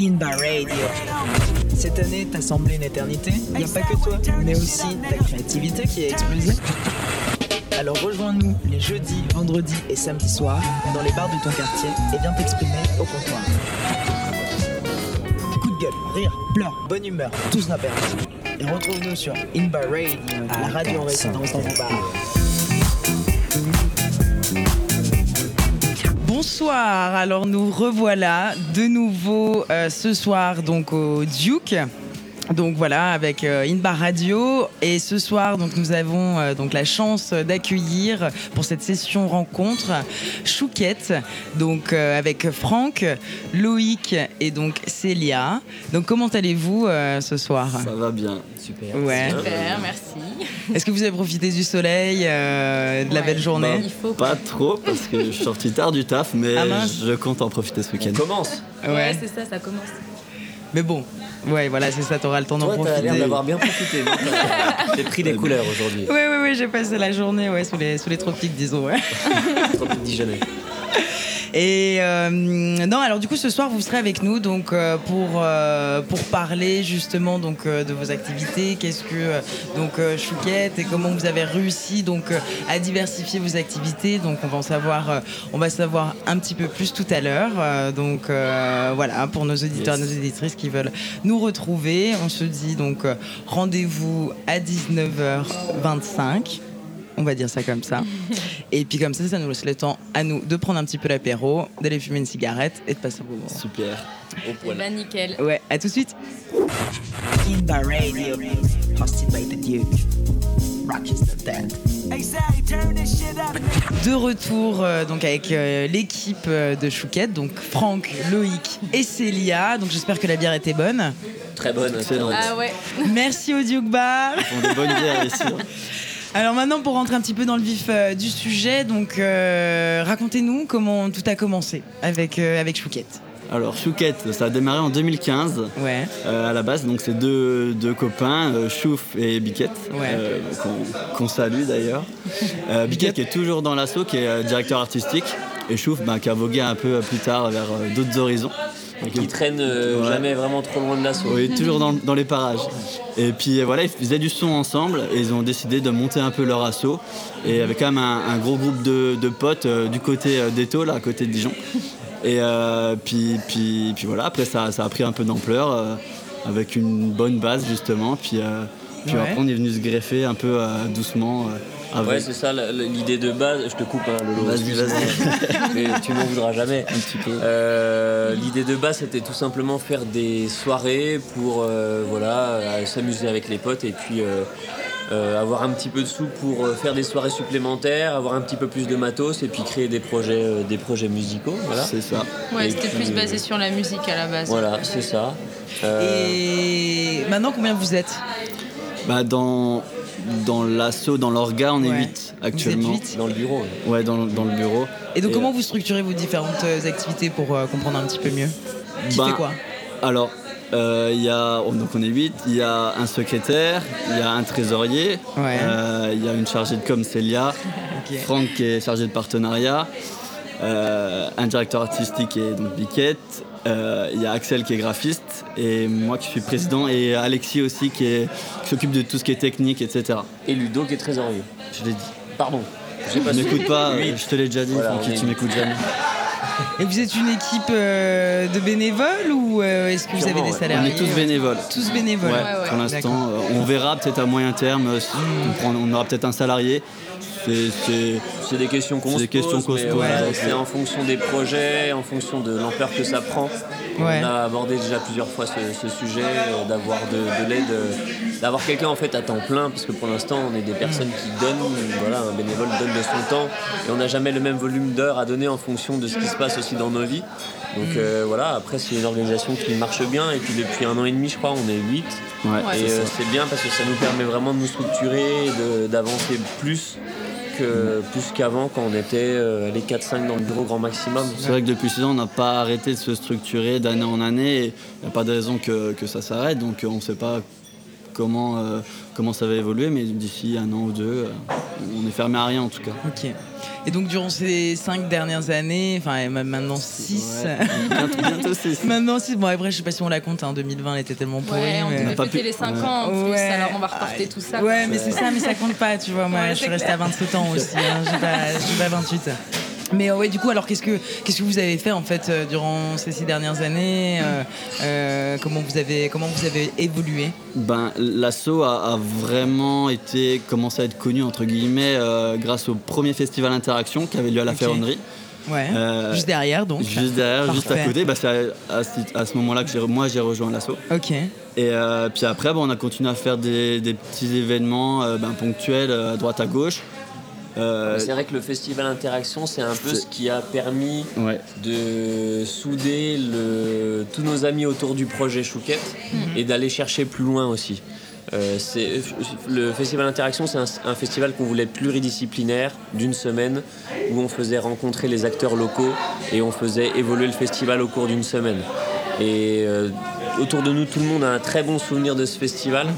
Inba Radio. Cette année t'a semblé une éternité Il n'y a pas que toi, mais aussi ta créativité qui a explosé. Alors rejoins-nous les jeudis, vendredis et samedis soirs dans les bars de ton quartier et viens t'exprimer au comptoir. Coup de gueule, rire, pleurs, bonne humeur, tout sera permis. Et retrouve-nous sur Inba Radio, la radio en résidence dans vos bars. Bonsoir, alors nous revoilà de nouveau euh, ce soir donc au Duke. Donc voilà, avec euh, Inbar Radio. Et ce soir, donc, nous avons euh, donc la chance d'accueillir pour cette session rencontre Chouquette, donc euh, avec Franck, Loïc et donc Célia. Donc comment allez-vous euh, ce soir? Ça va bien. Super. Ouais. Super, merci. Est-ce que vous avez profité du soleil, euh, de la Ouais. belle journée? Il faut Pas trop parce que je suis sorti tard du taf, mais Ah je compte en profiter ce week-end. commence. Ouais, c'est ça, ça commence. Mais bon, ouais, voilà, c'est ça, t'auras le temps d'en Toi, t'as profiter. l'air d'avoir bien profité. non T'as- J'ai pris des couleurs aujourd'hui. Oui, oui, oui, j'ai passé la journée ouais, sous, les, sous les tropiques, disons. Ouais. Trop de Dijonais. Et euh, non, alors du coup, ce soir, vous serez avec nous donc euh, pour euh, pour parler justement donc euh, de vos activités. Qu'est-ce que donc euh, Chouquette et comment vous avez réussi donc euh, à diversifier vos activités. Donc on va en savoir, euh, on va savoir un petit peu plus tout à l'heure. Euh, donc euh, voilà pour nos auditeurs, Yes. nos auditrices qui veulent nous retrouver. On se dit donc euh, rendez-vous à 19h25. On va dire ça comme ça. Et puis comme ça, ça nous laisse le temps à nous de prendre un petit peu l'apéro, d'aller fumer une cigarette et de passer un bon moment. Super. Au Et poil. bah nickel. Ouais, à tout de suite. Radio, hosted by the Duke. Rochester Dead. De retour euh, donc avec euh, l'équipe euh, de Chouquette, donc Franck, Loïc et Célia. Donc j'espère que la bière était bonne. Très bonne. Excellent. Ah ouais. Merci au Duke Bar. Font des bonnes bières ici. Alors maintenant pour rentrer un petit peu dans le vif euh, du sujet, donc euh, racontez-nous comment tout a commencé avec euh, avec Chouquette. Alors, Chouquette, ça a démarré en 2015 Ouais. euh, à la base. Donc, c'est deux, deux copains, Chouf et Biquette, Ouais. qu'on salue d'ailleurs. Biquette qui est toujours dans l'assaut, qui est directeur artistique. Et Chouf bah, qui a vogué un peu plus tard vers d'autres horizons. Qui traîne euh, Ouais. jamais vraiment trop loin de l'assaut. Oui, toujours dans, dans les parages. Et puis euh, voilà, ils faisaient du son ensemble et ils ont décidé de monter un peu leur assaut. Et avec quand même un, un gros groupe de, de potes euh, du côté euh, d'Eto, là, à côté de Dijon. Et euh, puis, puis, puis voilà, après ça, ça a pris un peu d'ampleur euh, avec une bonne base justement. Puis, euh, puis Ouais. après, on est venu se greffer un peu euh, doucement. Avec Ouais, c'est ça l'idée de base. Je te coupe, hein, Lolo. Vas-y, vas-y. Mais tu m'en voudras jamais. un petit peu. Euh, L'idée de base, c'était tout simplement faire des soirées pour euh, voilà, s'amuser avec les potes et puis euh, euh, avoir un petit peu de sous pour euh, faire des soirées supplémentaires, avoir un petit peu plus de matos et puis créer des projets, euh, des projets musicaux. Voilà, C'est ça. Ouais, c'était plus euh, basé sur la musique à la base. voilà c'est ça. Euh, Et maintenant combien vous êtes? Bah, dans dans l'assaut, dans l'orga, on est Ouais. 8 Vous actuellement. êtes huit Dans le bureau. ouais. Ouais, dans, dans le bureau. Et donc Et, comment vous structurez vos différentes euh, activités pour euh, comprendre un petit peu mieux Qui Ben, fait quoi Alors, euh, il y a, oh, donc on est 8, il y a un secrétaire, il y a un trésorier, Ouais. euh, il y a une chargée de com, Célia. Franck qui est chargé de partenariat, euh, un directeur artistique qui est donc Biquette, euh, il y a Axel qui est graphiste, et moi qui suis président, et Alexis aussi qui s'occupe de tout ce qui est technique, etc. Et Ludo qui est trésorier. Je l'ai dit. Pardon. Pas su. m'écoutes pas, je te l'ai déjà dit, Voilà, Francky, est tu m'écoutes jamais. Et vous êtes une équipe euh, de bénévoles ou euh, est-ce que vous avez des ouais. On salariés est tous bénévoles. Tous bénévoles. Ouais, ouais. pour l'instant, euh, on verra peut-être à moyen terme, si on, prend- on aura peut-être un salarié. C'est- des questions qu'on C'est se pose, ouais. c'est en fonction des projets, en fonction de l'ampleur que ça prend. Ouais. On a abordé déjà plusieurs fois ce, ce sujet, euh, d'avoir de, de l'aide, euh, d'avoir quelqu'un en fait à temps plein, parce que pour l'instant on est des personnes qui donnent, voilà, un bénévole donne de son temps, et on n'a jamais le même volume d'heures à donner en fonction de ce qui se passe aussi dans nos vies. Donc euh, voilà, après c'est une organisation qui marche bien, et puis depuis un an et demi je crois on est 8. ouais, Ouais. Et c'est euh, bien parce que ça nous permet vraiment de nous structurer, d'avancer plus plus qu'avant quand on était euh, les 4-5 dans le bureau grand maximum. C'est vrai que depuis 6 ans, on n'a pas arrêté de se structurer d'année en année. Il n'y a pas de raison que, que ça s'arrête. Donc euh, on ne sait pas comment, euh, comment ça va évoluer, mais d'ici un an ou deux, euh, on est fermé à rien en tout cas. Ok. Et donc durant ces cinq dernières années, enfin et même maintenant six. Ouais, bientôt, bientôt six. Maintenant six. Bon après je sais pas si on la compte. Hein, 2020 elle était tellement pourrie. Ouais, on mais- devait les 5 ouais. ans en plus, Ouais. alors on va reporter tout ça. Ouais, mais c'est ça, mais ça compte pas, tu vois. Moi, Ouais, je suis restée à 27 ans aussi. Hein, j'ai pas, pas 28. Mais euh, ouais, du coup, alors qu'est-ce que qu'est-ce que vous avez fait en fait euh, durant ces six dernières années euh, Comment vous avez comment vous avez évolué? Ben, l'assaut a, a vraiment été commencé à être connu entre guillemets grâce au premier festival Interaction qui avait lieu à la. Ferronnerie. Ouais. Juste derrière, donc. Juste derrière, juste à côté, bah, c'est à, à ce- à ce moment-là que moi j'ai rejoint l'assaut. Ok. Et puis après, bon, on a continué à faire des, des petits événements ben, ponctuels à droite à gauche. Euh, C'est vrai que le festival Interaction, c'est un peu ce qui a permis ouais. de souder le- tous nos amis autour du projet Chouquette et d'aller chercher plus loin aussi. Euh, le festival Interaction, c'est un, un festival qu'on voulait pluridisciplinaire d'une semaine où on faisait rencontrer les acteurs locaux et on faisait évoluer le festival au cours d'une semaine. Et euh, autour de nous, tout le monde a un très bon souvenir de ce festival.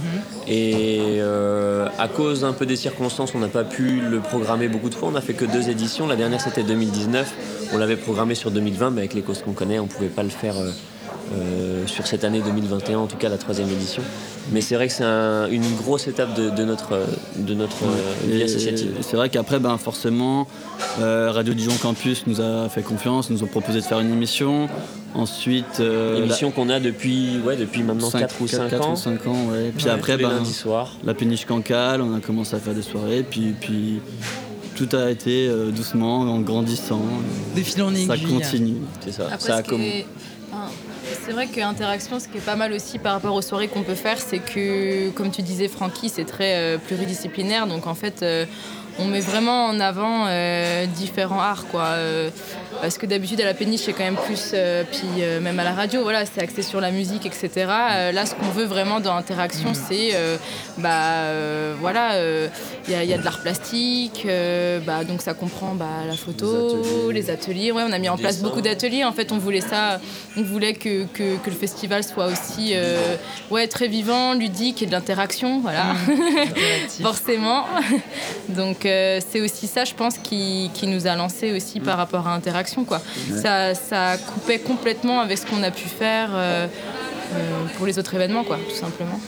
Et euh, à cause un peu des circonstances, on n'a pas pu le programmer beaucoup de fois. On a fait que deux éditions. La dernière, c'était 2019. On l'avait programmé sur 2020, mais avec les causes qu'on connaît, on ne pouvait pas le faire euh, euh, sur cette année 2021, en tout cas la troisième édition. Mais c'est vrai que c'est un- une grosse étape de, de notre, de notre euh, vie associative. C'est vrai qu'après, ben, forcément, euh, Radio Dijon Campus nous a fait confiance, nous ont proposé de faire une émission. Ensuite, euh, Émission qu'on a depuis, ouais, depuis maintenant cinq- 4 ou 5 quatre ans. ou cinq ans, ouais. Puis Ouais, après, ben, soirs. la péniche cancale, on a commencé à faire des soirées, puis, puis tout a été euh, doucement, en grandissant. De fil en aiguille. Ça continue. C'est ça. Après, ça a enfin, c'est vrai qu'Interaction, ce qui est pas mal aussi par rapport aux soirées qu'on peut faire, c'est que, comme tu disais, Francky, c'est très euh, pluridisciplinaire. Donc en fait, euh, on met vraiment en avant euh, différents arts, quoi. Euh, parce que d'habitude, à la péniche, c'est quand même plus, euh, puis même à la radio, voilà, c'est axé sur la musique, etc. Là, ce qu'on veut vraiment dans Interaction, c'est, euh, bah, voilà, il y, a- il y a de l'art plastique, bah, donc ça comprend bah, la photo, ateliers. les ateliers. Ouais, on a mis en place beaucoup d'ateliers. En fait, on voulait ça, on voulait que, que, que le festival soit aussi ouais, très vivant, ludique et de l'interaction, voilà, Interactif. forcément. Donc euh, c'est aussi ça, je pense, qui, qui nous a lancé aussi par rapport à interaction. Quoi. Ça, ça coupait complètement avec ce qu'on a pu faire euh, euh, pour les autres événements, quoi, tout simplement.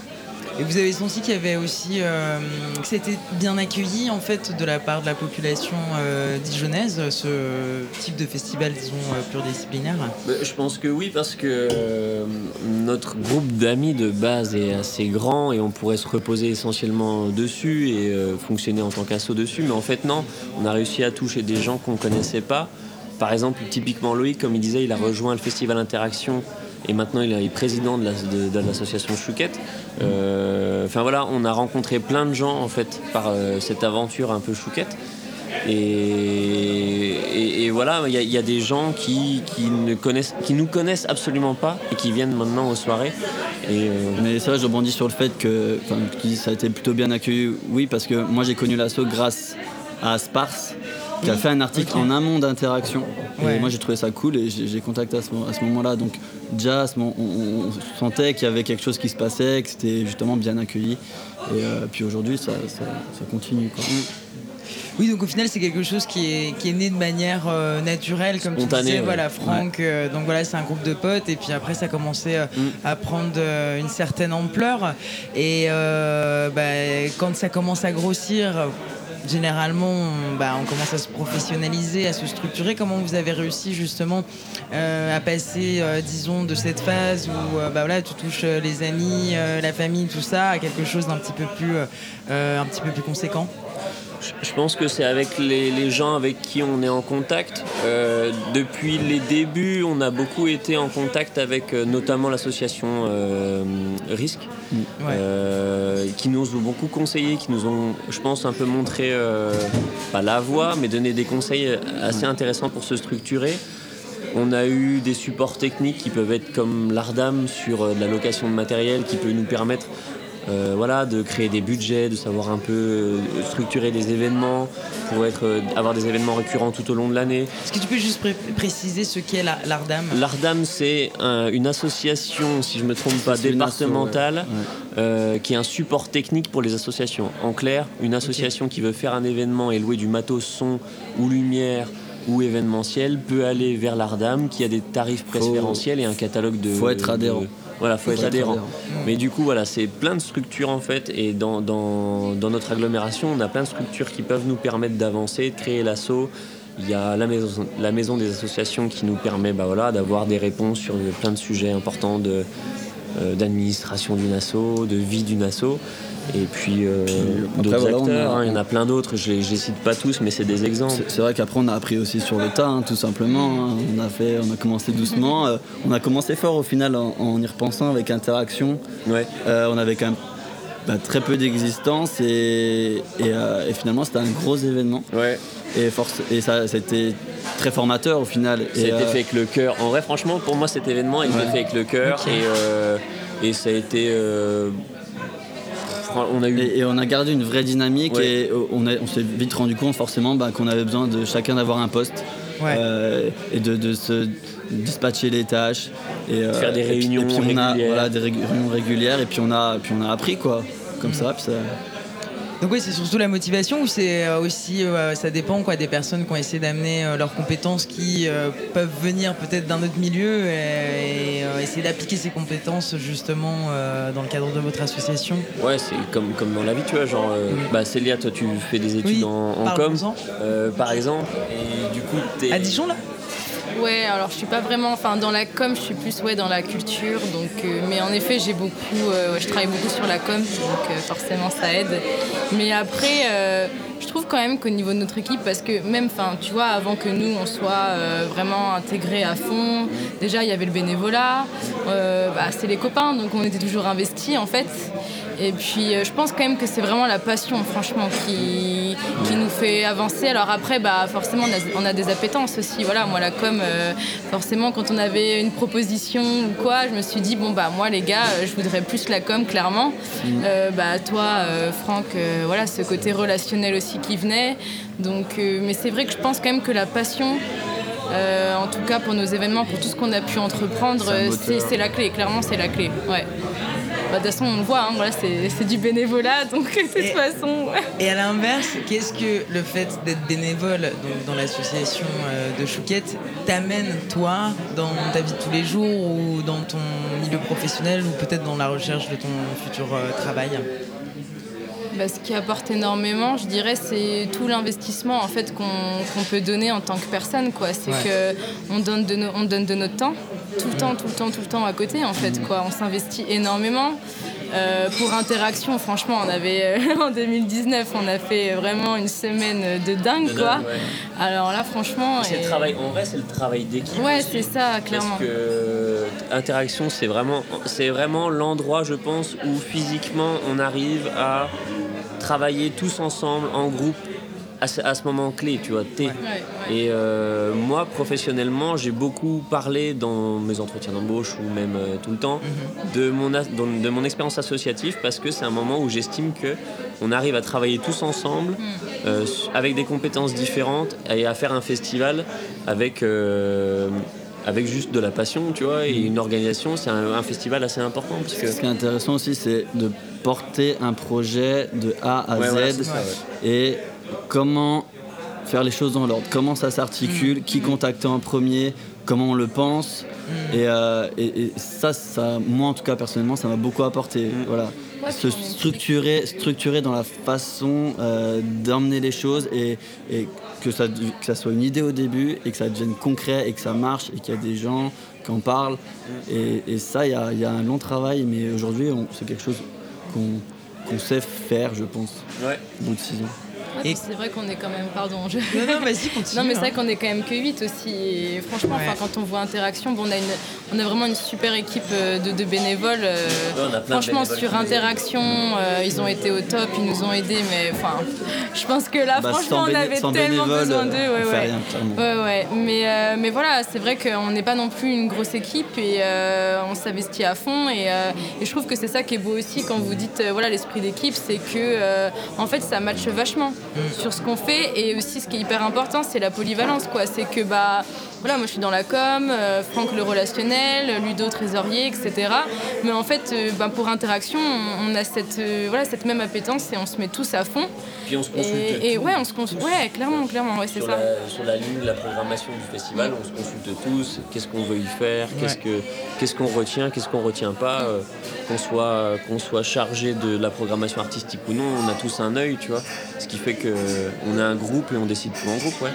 Et vous avez senti qu'il y avait aussi euh, que c'était bien accueilli en fait de la part de la population euh, dijonnaise, ce type de festival, disons euh, pluridisciplinaire? Bah, Je pense que oui, parce que notre groupe d'amis de base est assez grand et on pourrait se reposer essentiellement dessus et fonctionner en tant qu'assaut dessus. Mais en fait, non, on a réussi à toucher des gens qu'on ne connaissait pas. Par exemple, typiquement Loïc, comme il disait, il a rejoint le festival Interaction et maintenant il est président de la- de- de l'association Chouquette. Euh, Enfin voilà, on a rencontré plein de gens en fait par euh, cette aventure un peu Chouquette. Et, voilà, il y, a- des gens qui, ne connaissent, qui nous connaissent absolument pas et qui viennent maintenant aux soirées. Et euh, Mais vrai, je rebondis sur le fait que, ça a été plutôt bien accueilli. Oui, parce que moi j'ai connu l'assaut grâce à Spars, qui a fait un article en amont d'interaction. Ouais. Et moi j'ai trouvé ça cool et j'ai contacté à ce, moment-là. Donc déjà, on, on sentait qu'il y avait quelque chose qui se passait, que c'était justement bien accueilli. Et euh, puis aujourd'hui, ça, ça- ça continue. quoi. Oui, donc au final, c'est quelque chose qui est, qui est né de manière euh, naturelle, comme tu disais. ouais. Voilà, Franck, euh, donc voilà, c'est un groupe de potes, et puis après, ça a commencé euh, Mm. à prendre une certaine ampleur. Et bah, quand ça commence à grossir, généralement, on, bah, on commence à se professionnaliser, à se structurer. Comment vous avez réussi justement euh, à passer, euh, disons, de cette phase où euh, bah, voilà, tu touches les amis, la famille, tout ça, à quelque chose d'un petit peu plus, un petit peu plus conséquent? Je- pense que c'est avec les, les gens avec qui on est en contact. Euh, depuis les débuts, on a beaucoup été en contact avec euh, notamment l'association euh, Risque. Ouais. euh, qui nous ont beaucoup conseillé, qui nous ont, je pense, un peu montré, pas la voie, mais donné des conseils assez intéressants pour se structurer. On a eu des supports techniques qui peuvent être comme l'Ardam sur de la location de matériel, qui peut nous permettre euh, voilà, de créer des budgets, de savoir un peu euh, structurer des événements pour être, euh, avoir des événements récurrents tout au long de l'année. Est-ce que tu peux juste pré- préciser ce qu'est la- l'Ardam? L'Ardam, c'est un- une association, si je ne me trompe pas, asso, départementale, ouais. Ouais. euh, qui est un support technique pour les associations. En clair, une association qui veut faire un événement et louer du matos son ou lumière ou événementiel peut aller vers l'Ardam qui a des tarifs préférentiels et un catalogue de... Faut être adhérent. de- voilà, faut, être, adhérent. Mais du coup, voilà, c'est plein de structures en fait, et dans, dans, dans notre agglomération, on a plein de structures qui peuvent nous permettre d'avancer, de créer l'assaut. Il y a la maison, la maison des associations qui nous permet bah, voilà, d'avoir des réponses sur plein de sujets importants de, euh, d'administration d'une asso, de vie d'une asso. Et puis euh, d'autres voilà, on a- acteurs, hein, il y en a plein d'autres, je ne les cite pas tous, mais c'est des exemples. C'est- vrai qu'après on a appris aussi sur le tas, hein, tout simplement. hein. On a fait, on a commencé doucement. euh, on a commencé fort au final en, en y repensant avec interaction. Ouais. Euh, on avait quand même bah, très peu d'existence et, et, euh, et finalement c'était un gros événement. Ouais. Et, force, et ça, c'était très formateur au final. Ça a Et, été euh, fait avec le cœur. En vrai, franchement, pour moi, cet événement a été Ouais. fait avec le cœur et, euh, et ça a été. euh, on a eu. Et, et on a gardé une vraie dynamique Ouais. et euh, on, a- on s'est vite rendu compte forcément bah, qu'on avait besoin de chacun d'avoir un poste Ouais. euh, et de, de se dispatcher les tâches et euh, Faire des et puis- réunions et puis on a régulières. voilà, des réunions régulières et puis on a puis on a appris quoi comme ça, puis ça Donc oui, c'est surtout la motivation ou c'est euh, aussi, euh, ça dépend quoi, des personnes qui ont essayé d'amener euh, leurs compétences qui euh, peuvent venir peut-être d'un autre milieu et, et, essayer d'appliquer ces compétences justement dans le cadre de votre association. Ouais, c'est comme, comme dans la vie, tu vois. Genre, bah, Célia, toi, tu fais des études Oui, en, en com, par exemple. Et du coup, t'es. À Dijon là? Ouais, alors je suis pas vraiment, enfin dans la com, je suis plus ouais dans la culture, donc euh, mais en effet j'ai beaucoup, euh, je travaille beaucoup sur la com, donc euh, forcément ça aide. Mais après, je trouve quand même qu'au niveau de notre équipe, parce que même, enfin tu vois, avant que nous on soit vraiment intégrés à fond, déjà il y avait le bénévolat, bah, c'est les copains, donc on était toujours investis en fait. Et puis euh, je pense quand même que c'est vraiment la passion, franchement, qui, qui nous fait avancer. Alors après, bah, forcément, on a, on a des appétences aussi. Voilà, moi, la com, euh, forcément, quand on avait une proposition ou quoi, je me suis dit, bon, bah, moi, les gars, euh, je voudrais plus la com, clairement. Euh, bah, toi, euh, Franck, voilà, ce côté relationnel aussi qui venait. Donc, mais c'est vrai que je pense quand même que la passion, euh, en tout cas pour nos événements, pour tout ce qu'on a pu entreprendre, c'est la clé, clairement c'est la clé. Ouais. Bah, de toute façon, on le voit, hein, voilà, c'est du bénévolat, donc de toute Et- façon. ouais. Et à l'inverse, qu'est-ce que le fait d'être bénévole donc, dans l'association euh, de Chouquette t'amène, toi, dans ta vie de tous les jours ou dans ton milieu professionnel ou peut-être dans la recherche de ton futur euh, travail? Bah, ce qui apporte énormément, je dirais, c'est tout l'investissement en fait qu'on qu'on peut donner en tant que personne. C'est Ouais. que on donne, de no- on donne de notre temps, tout le temps, tout le temps, tout le temps à côté en fait. quoi. On s'investit énormément. Euh, pour interaction, franchement, on avait euh, en 2019, on a fait vraiment une semaine de dingue, De quoi. dingue, ouais. Alors là, franchement, C'est et- le travail, en vrai, c'est le travail d'équipe. Ouais, c'est ça, clairement. Parce que euh, interaction, c'est vraiment, c'est vraiment l'endroit, je pense, où physiquement on arrive à travailler tous ensemble en groupe à ce, à ce moment clé, tu vois. Ouais, ouais. Et euh, moi, professionnellement, j'ai beaucoup parlé dans mes entretiens d'embauche ou même euh, tout le temps de, mon as- dans- de mon expérience associative parce que c'est un moment où j'estime que on arrive à travailler tous ensemble euh, s- avec des compétences différentes et à faire un festival avec, euh, avec juste de la passion, tu vois, et une organisation. C'est un, un festival assez important parce que. Ce qui est intéressant aussi, c'est de porter un projet de A à Ouais, Z voilà, c'est ça, ouais. et comment faire les choses dans l'ordre, comment ça Mm. s'articule, qui contacter en premier, comment on le pense? Mm. Et, euh, et- et ça, ça, moi en tout cas personnellement, ça m'a beaucoup apporté. Mm. Voilà. Ouais, Se structurer, structurer dans la façon euh, d'emmener les choses et, et que, ça, que ça soit une idée au début et que ça devienne concret et que ça marche et qu'il y a des gens qui en parlent. Mm. Et, et ça, il y a, il y a un long travail, mais aujourd'hui, c'est quelque chose qu'on sait faire, je pense, Ouais. au Et c'est vrai qu'on est quand même, pardon. Non, non, vas-y, continue. non, mais c'est vrai hein. qu'on est quand même que 8 aussi. Et franchement, Ouais. enfin, quand on voit Interaction, bon, on, a une, on a vraiment une super équipe euh, de, de bénévoles. euh, Ouais, franchement, bénévoles sur Interaction, euh, ils ont été au top, ils nous ont aidés. Mais enfin, je pense que là, Bah, franchement, on avait tellement besoin d'eux. Ouais, ouais. rien, clairement. Ouais, ouais. Mais, euh, mais voilà, c'est vrai qu'on n'est pas non plus une grosse équipe et euh, on s'investit à fond. Et, euh, et je trouve que c'est ça qui est beau aussi quand vous dites euh, voilà l'esprit d'équipe, c'est que euh, en fait ça matche vachement sur ce qu'on fait. Et aussi, ce qui est hyper important, c'est la polyvalence. quoi. C'est que bah voilà, moi je suis dans la com, euh, Franck le relationnel, Ludo trésorier, etc. Mais en fait, euh, bah, pour interaction, on, on a cette, euh, voilà, cette même appétence et on se met tous à fond. Puis on se consulte. Et, et tous. ouais, on se consulte. Ouais, clairement, clairement, ouais, c'est sur ça. la, sur la ligne de la programmation du festival, on se consulte tous, qu'est-ce qu'on veut y faire, qu'est-ce que qu'est-ce qu'on retient, qu'est-ce qu'on retient pas, euh, qu'on soit qu'on soit chargé de la programmation artistique ou non, on a tous un œil, tu vois. Ce qui fait que on a un groupe et on décide tout en groupe, ouais.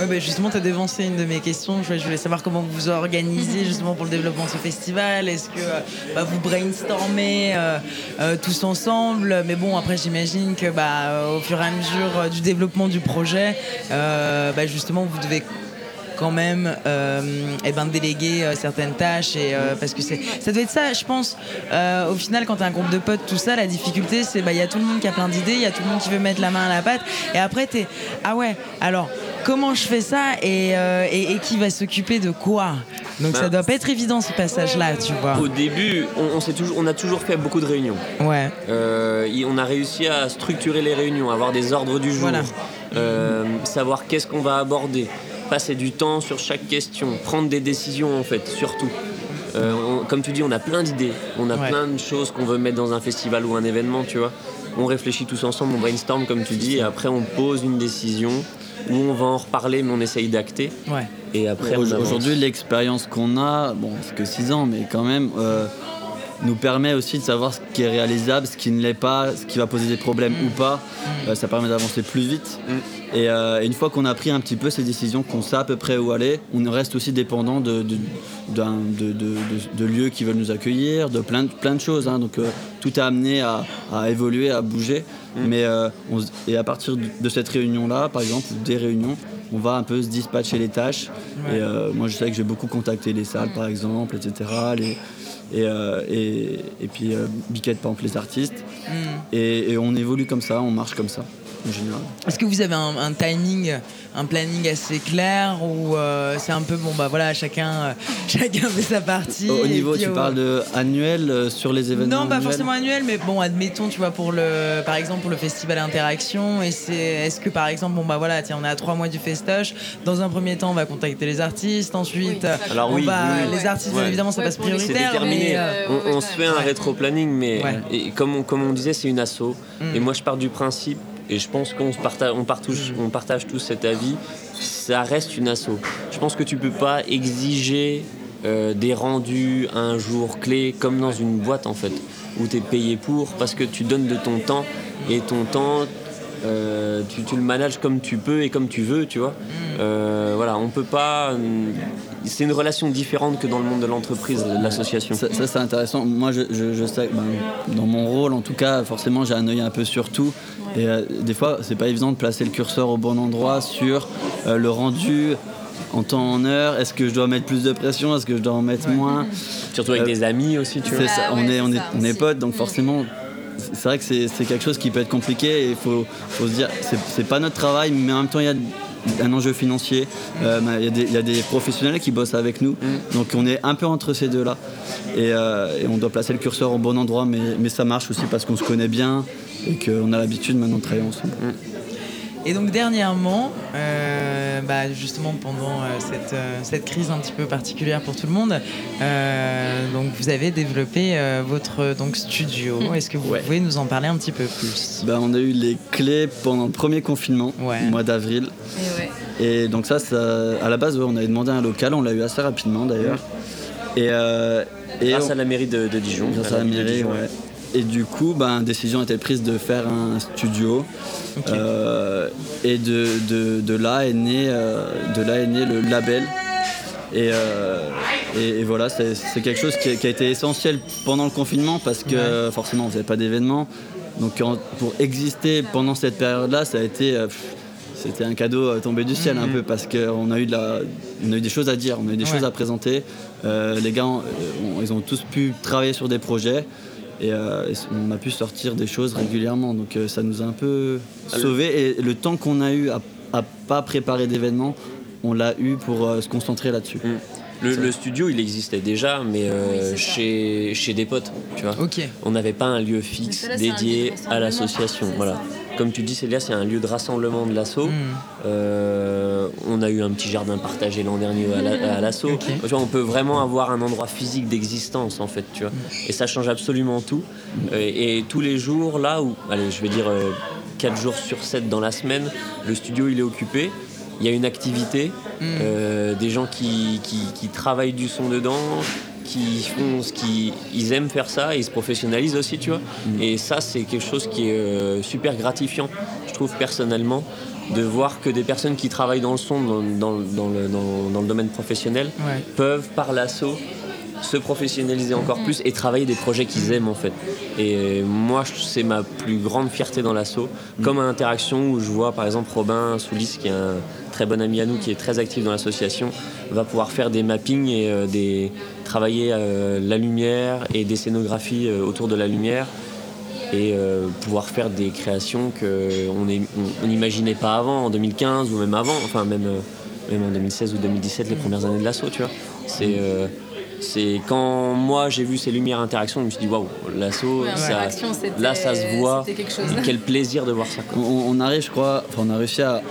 Ouais, bah, justement, tu as dévancé une de mes Je, voulais savoir comment vous organisez justement pour le développement de ce festival. Est-ce que euh, bah, vous brainstormez euh, euh, tous ensemble? Mais bon, après, j'imagine que bah, au fur et à mesure du développement du projet, bah, justement, vous devez quand même euh, eh ben, déléguer certaines tâches et parce que c'est ça doit être ça je pense. Au final quand tu as un groupe de potes tout ça la difficulté c'est bah il y a tout le monde qui a plein d'idées il y a tout le monde qui veut mettre la main à la pâte. Et après t'es ah ouais alors comment je fais ça et, euh, et, et qui va s'occuper de quoi donc Ben, ça doit pas être évident ce passage là tu vois Au début, on, on s'est toujours, on a toujours fait beaucoup de réunions. ouais Euh, y- on a réussi à structurer les réunions, avoir des ordres du jour, Voilà. euh, savoir qu'est-ce qu'on va aborder, passer du temps sur chaque question, prendre des décisions en fait, surtout. On- comme tu dis, on a plein d'idées, on a Ouais. plein de choses qu'on veut mettre dans un festival ou un événement, tu vois. On réfléchit tous ensemble, on brainstorm comme tu dis, et après on pose une décision où on va en reparler, mais on essaye d'acter. ouais Et après. Aujourd'hui, l'expérience qu'on a, bon, c'est que 6 ans, mais quand même, euh, nous permet aussi de savoir ce qui est réalisable, ce qui ne l'est pas, ce qui va poser des problèmes ou pas. Euh, ça permet d'avancer plus vite. Mm. Et, euh, et une fois qu'on a pris un petit peu ces décisions, qu'on sait à peu près où aller, on reste aussi dépendant de, lieux qui veulent nous accueillir, de plein de, plein choses. hein. Donc euh, tout est amené à, à évoluer, à bouger. Mais, euh, on et à partir de cette réunion-là, par exemple, ou des réunions, on va un peu se dispatcher les tâches. Et moi, je sais que j'ai beaucoup contacté les salles, par exemple, etc. les- et, euh, et, et puis euh, Biquette, par exemple, les artistes. Et, et on évolue comme ça, on marche comme ça, en général. Est-ce que vous avez un, un timing, un planning assez clair ou euh, c'est un peu bon bah voilà chacun euh, chacun fait sa partie Au, niveau, puis, tu euh, parles de annuel euh, sur les événements Non, pas annuels forcément annuel, mais bon, admettons, tu vois, pour le, par exemple, pour le festival Interaction, et c'est, est-ce que par exemple, bon bah voilà, tiens, on est à trois mois du festoche. Dans un premier temps, on va contacter les artistes. Ensuite, Oui. Alors on oui, va, oui, oui. les artistes, bien Ouais. évidemment, ça Ouais, passe C'est prioritaire. déterminé. mais, on, se fait un Ouais. rétro-planning, mais Ouais. et comme, on, comme on disait, c'est une asso. Mm. Et moi, je pars du principe, et je pense qu'on partage, on tous cet avis, ça reste une asso. Je pense que tu peux pas exiger euh, des rendus un jour clé comme dans une boîte en fait, où tu es payé pour parce que tu donnes de ton temps et ton temps. euh, tu, le manages comme tu peux et comme tu veux, tu vois. Euh, voilà, on peut pas. C'est une relation différente que dans le monde de l'entreprise, de l'association. Ça, ça, c'est intéressant. Moi, je, je- je sais, que, ben, dans mon rôle, en tout cas, forcément, j'ai un œil un peu sur tout. Et euh, des fois, c'est pas évident de placer le curseur au bon endroit sur euh, le rendu en temps en heure. Est-ce que je dois mettre plus de pression? Est-ce que je dois en mettre moins? Surtout avec Euh, des amis aussi, tu vois. C'est ça, Ah on, est, on, est, on est potes, donc Mm. forcément, c'est vrai que c'est quelque chose qui peut être compliqué et il faut, faut se dire, c'est pas notre travail, mais en même temps, il y a un enjeu financier. Euh, bah, Il y, a des- il y a des professionnels qui bossent avec nous, donc on est un peu entre ces deux-là. Et, euh, et on doit placer le curseur au bon endroit, mais, mais ça marche aussi parce qu'on se connaît bien et qu'on a l'habitude maintenant de travailler ensemble. Et donc dernièrement, euh, bah, justement pendant euh, cette, euh, cette crise un petit peu particulière pour tout le monde, euh, donc vous avez développé euh, votre donc studio. Est-ce que vous Ouais. pouvez nous en parler un petit peu plus? Bah, on a eu les clés pendant le premier confinement, Ouais. au mois d'avril. Et ouais. Et donc ça, ça- à la base, on avait demandé un local, on l'a eu assez rapidement d'ailleurs. Et, euh, et Grâce on- à la mairie de, de Dijon. grâce à la ville de mairie, Dijon. ouais. Et du coup, ben, décision a été prise de faire un studio. Euh, et de, de, de là est né, euh, de là est né le label. Et, euh, et, et voilà, c'est quelque chose qui a, qui a été essentiel pendant le confinement parce que forcément, on faisait pas d'événements. Donc pour exister pendant cette période-là, ça a été c'était un cadeau tombé du ciel un mhm. peu parce qu'on a eu de la, on a eu des choses à dire, on a eu des choses à présenter. les gars, ils ont tous pu travailler sur des projets. Et, on a pu sortir des choses régulièrement. Donc ça nous a un peu sauvés. Et le temps qu'on a eu à, à pas préparer d'événements, on l'a eu pour se concentrer là-dessus. Mm. Le, studio, il existait déjà, mais euh, chez, chez des potes, tu vois. On n'avait pas un lieu fixe dédié à l'association. Voilà. Comme tu dis, Célia, c'est un lieu de rassemblement de l'assaut. Hmm. Euh, on a eu un petit jardin partagé l'an dernier à l'assaut. On peut vraiment avoir un endroit physique d'existence, en fait, tu vois. Et ça change absolument tout. Euh, et, tous les jours, là où, allez, je vais dire 4 jours sur 7 dans la semaine, le studio, il est occupé il y a une activité, euh, des gens qui, qui, travaillent du son dedans, qui font ce qu'ils aiment faire ça et ils se professionnalisent aussi, tu vois. Mm. Et ça, c'est quelque chose qui est euh, super gratifiant, je trouve personnellement, de voir que des personnes qui travaillent dans le son, dans, dans, dans, le, dans le, domaine professionnel, peuvent par l'assaut se professionnaliser encore plus et travailler des projets qu'ils aiment en fait. Et moi, c'est ma plus grande fierté dans l'assaut. Comme à Interaction où je vois par exemple Robin Soulis, qui est un très bon ami à nous, qui est très actif dans l'association, va pouvoir faire des mappings et euh, des, travailler euh, la lumière et des scénographies euh, autour de la lumière et pouvoir faire des créations qu'on n'imaginait pas avant, en 2015 ou même avant, enfin même, en 2016 ou 2017, les premières années de l'assaut, c'est quand moi j'ai vu ces lumières interaction, je me suis dit waouh, l'assaut, là ça se voit. quel plaisir de voir ça. On, arrive, je crois, on a réussi à,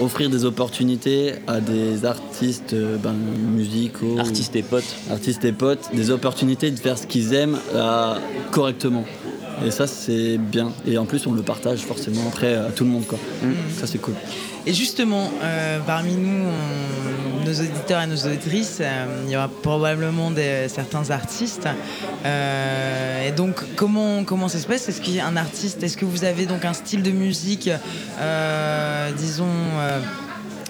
offrir des opportunités à des artistes euh, ben, musicaux, artistes et potes, artistes et potes, des opportunités de faire ce qu'ils aiment euh, correctement. Et ça, c'est bien. Et en plus, on le partage forcément après à tout le monde. Quoi. Mm. Ça, c'est cool. Et justement, euh, parmi nous, nos auditeurs et nos auditrices, euh, il y aura probablement certains artistes. Euh, et donc, comment, comment ça se passe? Est-ce qu'il artiste? Est-ce que vous avez donc un style de musique, disons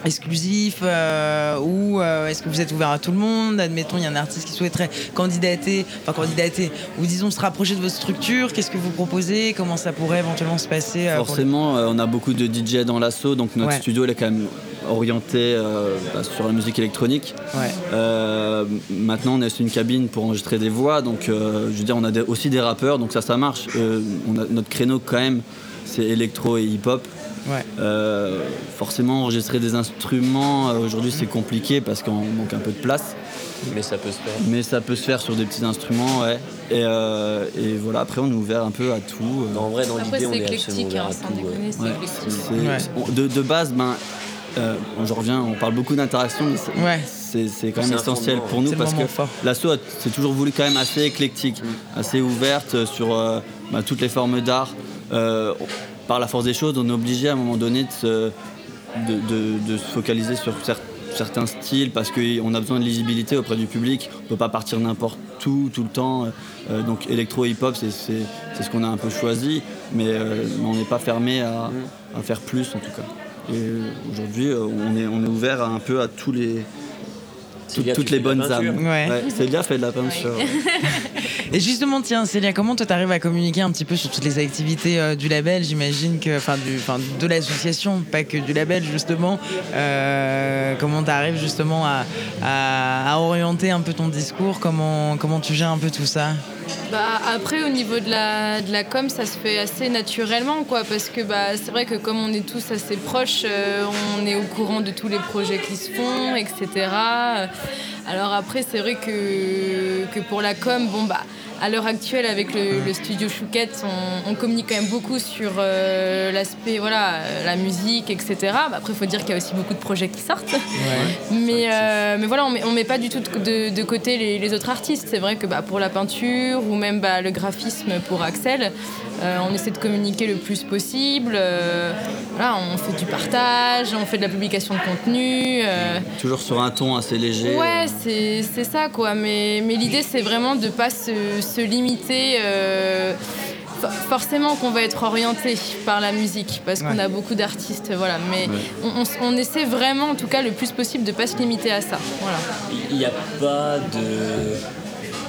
exclusif euh, ou euh, est-ce que vous êtes ouvert à tout le monde? Admettons, il y a un artiste qui souhaiterait candidater, enfin candidater, ou disons se rapprocher de votre structure. Qu'est-ce que vous proposez? Comment ça pourrait éventuellement se passer euh, Forcément, on a beaucoup de DJ dans l'assaut, donc notre studio est quand même orienté bah, sur la musique électronique. maintenant, on est sur une cabine pour enregistrer des voix, donc je veux dire, on a aussi des rappeurs, donc ça, ça marche. on a, notre créneau quand même, c'est électro et hip-hop. Euh, forcément, enregistrer des instruments, euh, aujourd'hui c'est compliqué parce qu'on manque un peu de place. Mais ça peut se faire. Mais ça peut se faire sur des petits instruments, ouais. Et, euh, voilà, après on est ouvert un peu à tout. en vrai, dans l'idée, on est absolument ouvert à tout. De, de, base, ben, je reviens, on parle beaucoup d'interaction, mais c'est quand même essentiel pour nous parce que l'assaut c'est toujours voulu quand même assez éclectique, mm. assez ouverte sur ben, toutes les formes d'art par la force des choses, on est obligé à un moment donné de se, de, se focaliser sur certains styles parce qu'on a besoin de lisibilité auprès du public. On ne peut pas partir n'importe où tout le temps. Euh, donc électro-hip-hop, c'est ce qu'on a un peu choisi, mais, euh, on n'est pas fermé à, faire plus en tout cas. Et euh, aujourd'hui, on est, on est ouvert un peu à tous les, toutes les bonnes âmes. Ouais. Célia fait de la peinture. Et justement, tiens, Célia, comment toi t'arrives à communiquer un petit peu sur toutes les activités euh, du label? J'imagine que, enfin, du, de l'association, pas que du label justement. Euh, comment t'arrives justement à, à, orienter un peu ton discours? Comment comment tu gères un peu tout ça? Bah, après, au niveau de la, de com, ça se fait assez naturellement, quoi, parce que bah, c'est vrai que comme on est tous assez proches, euh, on est au courant de tous les projets qui se font, etc. Alors après, c'est vrai que, que pour la com, bon, bah, à l'heure actuelle, avec le, studio Chouquette, on, communique quand même beaucoup sur euh, l'aspect, voilà, la musique, etc. Bah, après, il faut dire qu'il y a aussi beaucoup de projets qui sortent. mais, euh, mais voilà, on met, met pas du tout de, côté les, autres artistes. C'est vrai que bah, pour la peinture ou même bah, le graphisme pour Axel, euh, on essaie de communiquer le plus possible. voilà, on fait du partage, on fait de la publication de contenu. Toujours sur un ton assez léger. Ouais, c'est ça, quoi. Mais, mais l'idée, c'est vraiment de pas se se limiter. Euh, forcément qu'on va être orienté par la musique parce qu'on a beaucoup d'artistes, voilà. Mais on, essaie vraiment, en tout cas, le plus possible de pas se limiter à ça. Voilà. Il n'y a pas de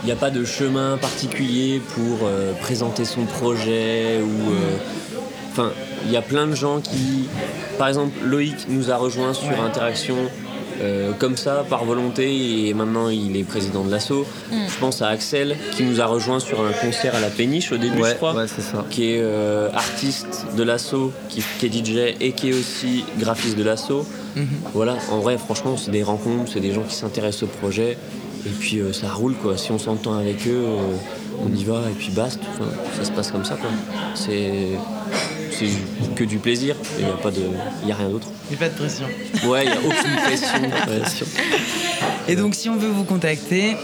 n'y a pas de chemin particulier pour euh, présenter son projet ou. euh, Enfin, il y a plein de gens qui. Par exemple, Loïc nous a rejoint sur Interaction. euh, comme ça, par volonté, et maintenant il est président de l'assaut. Je pense à Axel qui nous a rejoint sur un concert à la péniche au début, Ouais, je crois ouais, c'est ça. qui est euh, artiste de l'assaut, qui, qui est DJ et qui est aussi graphiste de l'assaut. Voilà, en vrai, franchement, c'est des rencontres, c'est des gens qui s'intéressent au projet. Et puis euh, ça roule quoi. Si on s'entend avec eux, euh, on y va et puis basta. Enfin, ça se passe comme ça quoi. C'est c'est que du plaisir. Il n'y a pas de, il y a rien d'autre. Il n'y a pas de pression. Ouais, il n'y a aucune pression. Et donc, si on veut vous contacter,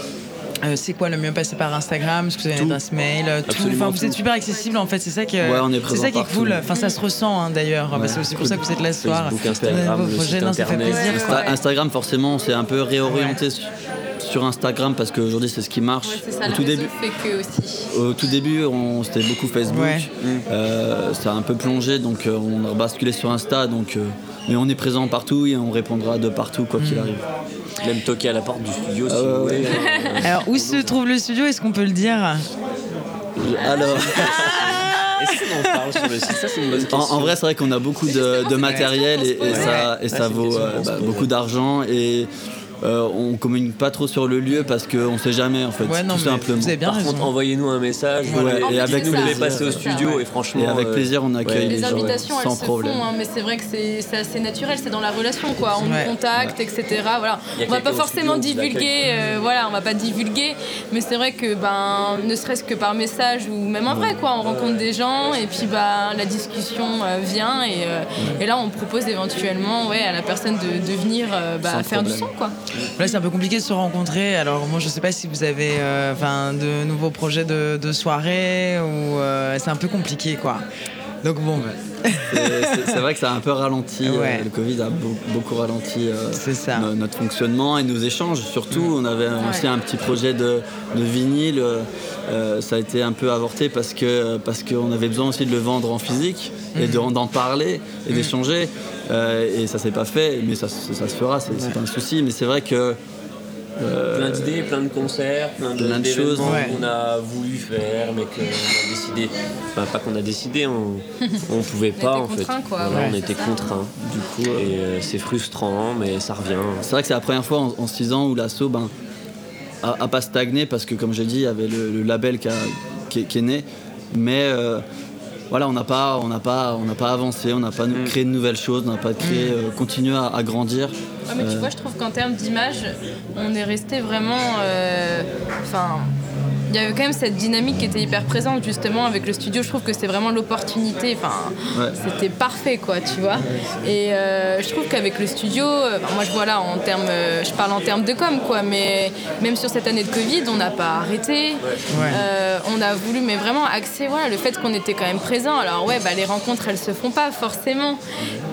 euh, c'est quoi le mieux passer par Instagram? Est-ce que vous avez une adresse mail tout? Enfin, vous êtes super accessible en fait. C'est ça qui, Ouais, on est c'est présent ça qui est cool. Enfin, ça se ressent hein, d'ailleurs. Bah, Ouais. c'est aussi pour ça que vous êtes là ce soir. Facebook, Instagram, non, internet. Ouais. Insta- Instagram, forcément, c'est un peu réorienté su- sur Instagram parce qu'aujourd'hui, c'est ce qui marche. Ouais, c'est ça, au, tout début, fait que aussi. au tout début, on, c'était beaucoup Facebook. Ouais. Euh, ça a un peu plongé, donc euh, on a basculé sur Insta. Donc, euh, mais on est présent partout et on répondra de partout, quoi qu'il arrive. Même toquer à la porte du studio si Ah vous voulez. Alors, où se trouve le studio Est-ce qu'on peut le dire? Alors, Est-ce qu'on en parle sur le site Ça, c'est une bonne en, question. en vrai, c'est vrai qu'on a beaucoup de, de matériel et, et Ouais. ça, et Ouais, ça vaut euh, bah, beaucoup d'argent. Et euh, on communique pas trop sur le lieu parce qu'on sait jamais, en fait, Ouais, non, tout simplement. vous avez bien Par raison. contre, envoyez-nous un message. Ouais, et avec les plaisir. passer au ça, studio ouais. et franchement. Et avec euh, plaisir, on accueille ouais. les Les gens invitations, sans elles se problème. font, hein, mais c'est vrai que c'est assez naturel, c'est dans la relation, quoi. On Ouais. nous contacte, etc. Voilà. On va pas forcément studio divulguer, euh, voilà, on va pas divulguer, mais c'est vrai que, ben, ne serait-ce que par message ou même en vrai, quoi, on rencontre des gens et puis, bah, la discussion euh, vient et, euh, et là, on propose éventuellement, ouais, à la personne de, de venir bah, Sans faire du son, quoi. Là, c'est un peu compliqué de se rencontrer. Alors, moi, je sais pas si vous avez euh, de nouveaux projets de, de soirée ou euh, c'est un peu compliqué, quoi. Donc, bon, C'est- vrai que ça a un peu ralenti, euh, le Covid a beau- beaucoup ralenti euh, C'est ça. no- notre fonctionnement et nos échanges. Surtout, on avait aussi un petit projet de, de vinyle. euh, ça a été un peu avorté parce que parce qu'on avait besoin aussi de le vendre en physique et de- d'en parler et d'échanger. Euh, et ça s'est pas fait, mais ça, ça- ça se fera, c'est c'est pas un souci. Mais c'est vrai que euh, Plein d'idées, plein de concerts, plein de plein de choses. Ouais. qu'on a voulu faire, mais qu'on a décidé. Enfin, pas qu'on a décidé, on, on pouvait On pas était en fait. contraints, quoi, Voilà, ouais, on était contraints. Du coup, et euh, c'est frustrant, mais ça revient. C'est vrai que c'est la première fois en, en six ans où l'assaut ben, a, a pas stagné parce que, comme j'ai dit, il y avait le, le label qui, a- qui est, qui est né. Mais euh, voilà, on n'a pas, on n'a pas, on n'a pas avancé, on n'a pas nou- créé de nouvelles choses, on n'a pas créé, euh, continué à, à grandir. Ouais, mais tu vois, je trouve qu'en termes d'image, on est resté vraiment. euh, Enfin. Il y avait quand même cette dynamique qui était hyper présente justement avec le studio. Je trouve que c'est vraiment l'opportunité. Enfin, Ouais. c'était parfait quoi, tu vois. Et euh, je trouve qu'avec le studio, euh, enfin, moi je vois là en termes, euh, je parle en termes de com quoi, mais même sur cette année de Covid, on n'a pas arrêté. Euh, on a voulu, mais vraiment axer voilà le fait qu'on était quand même présent. Alors ouais, bah, les rencontres elles se font pas forcément,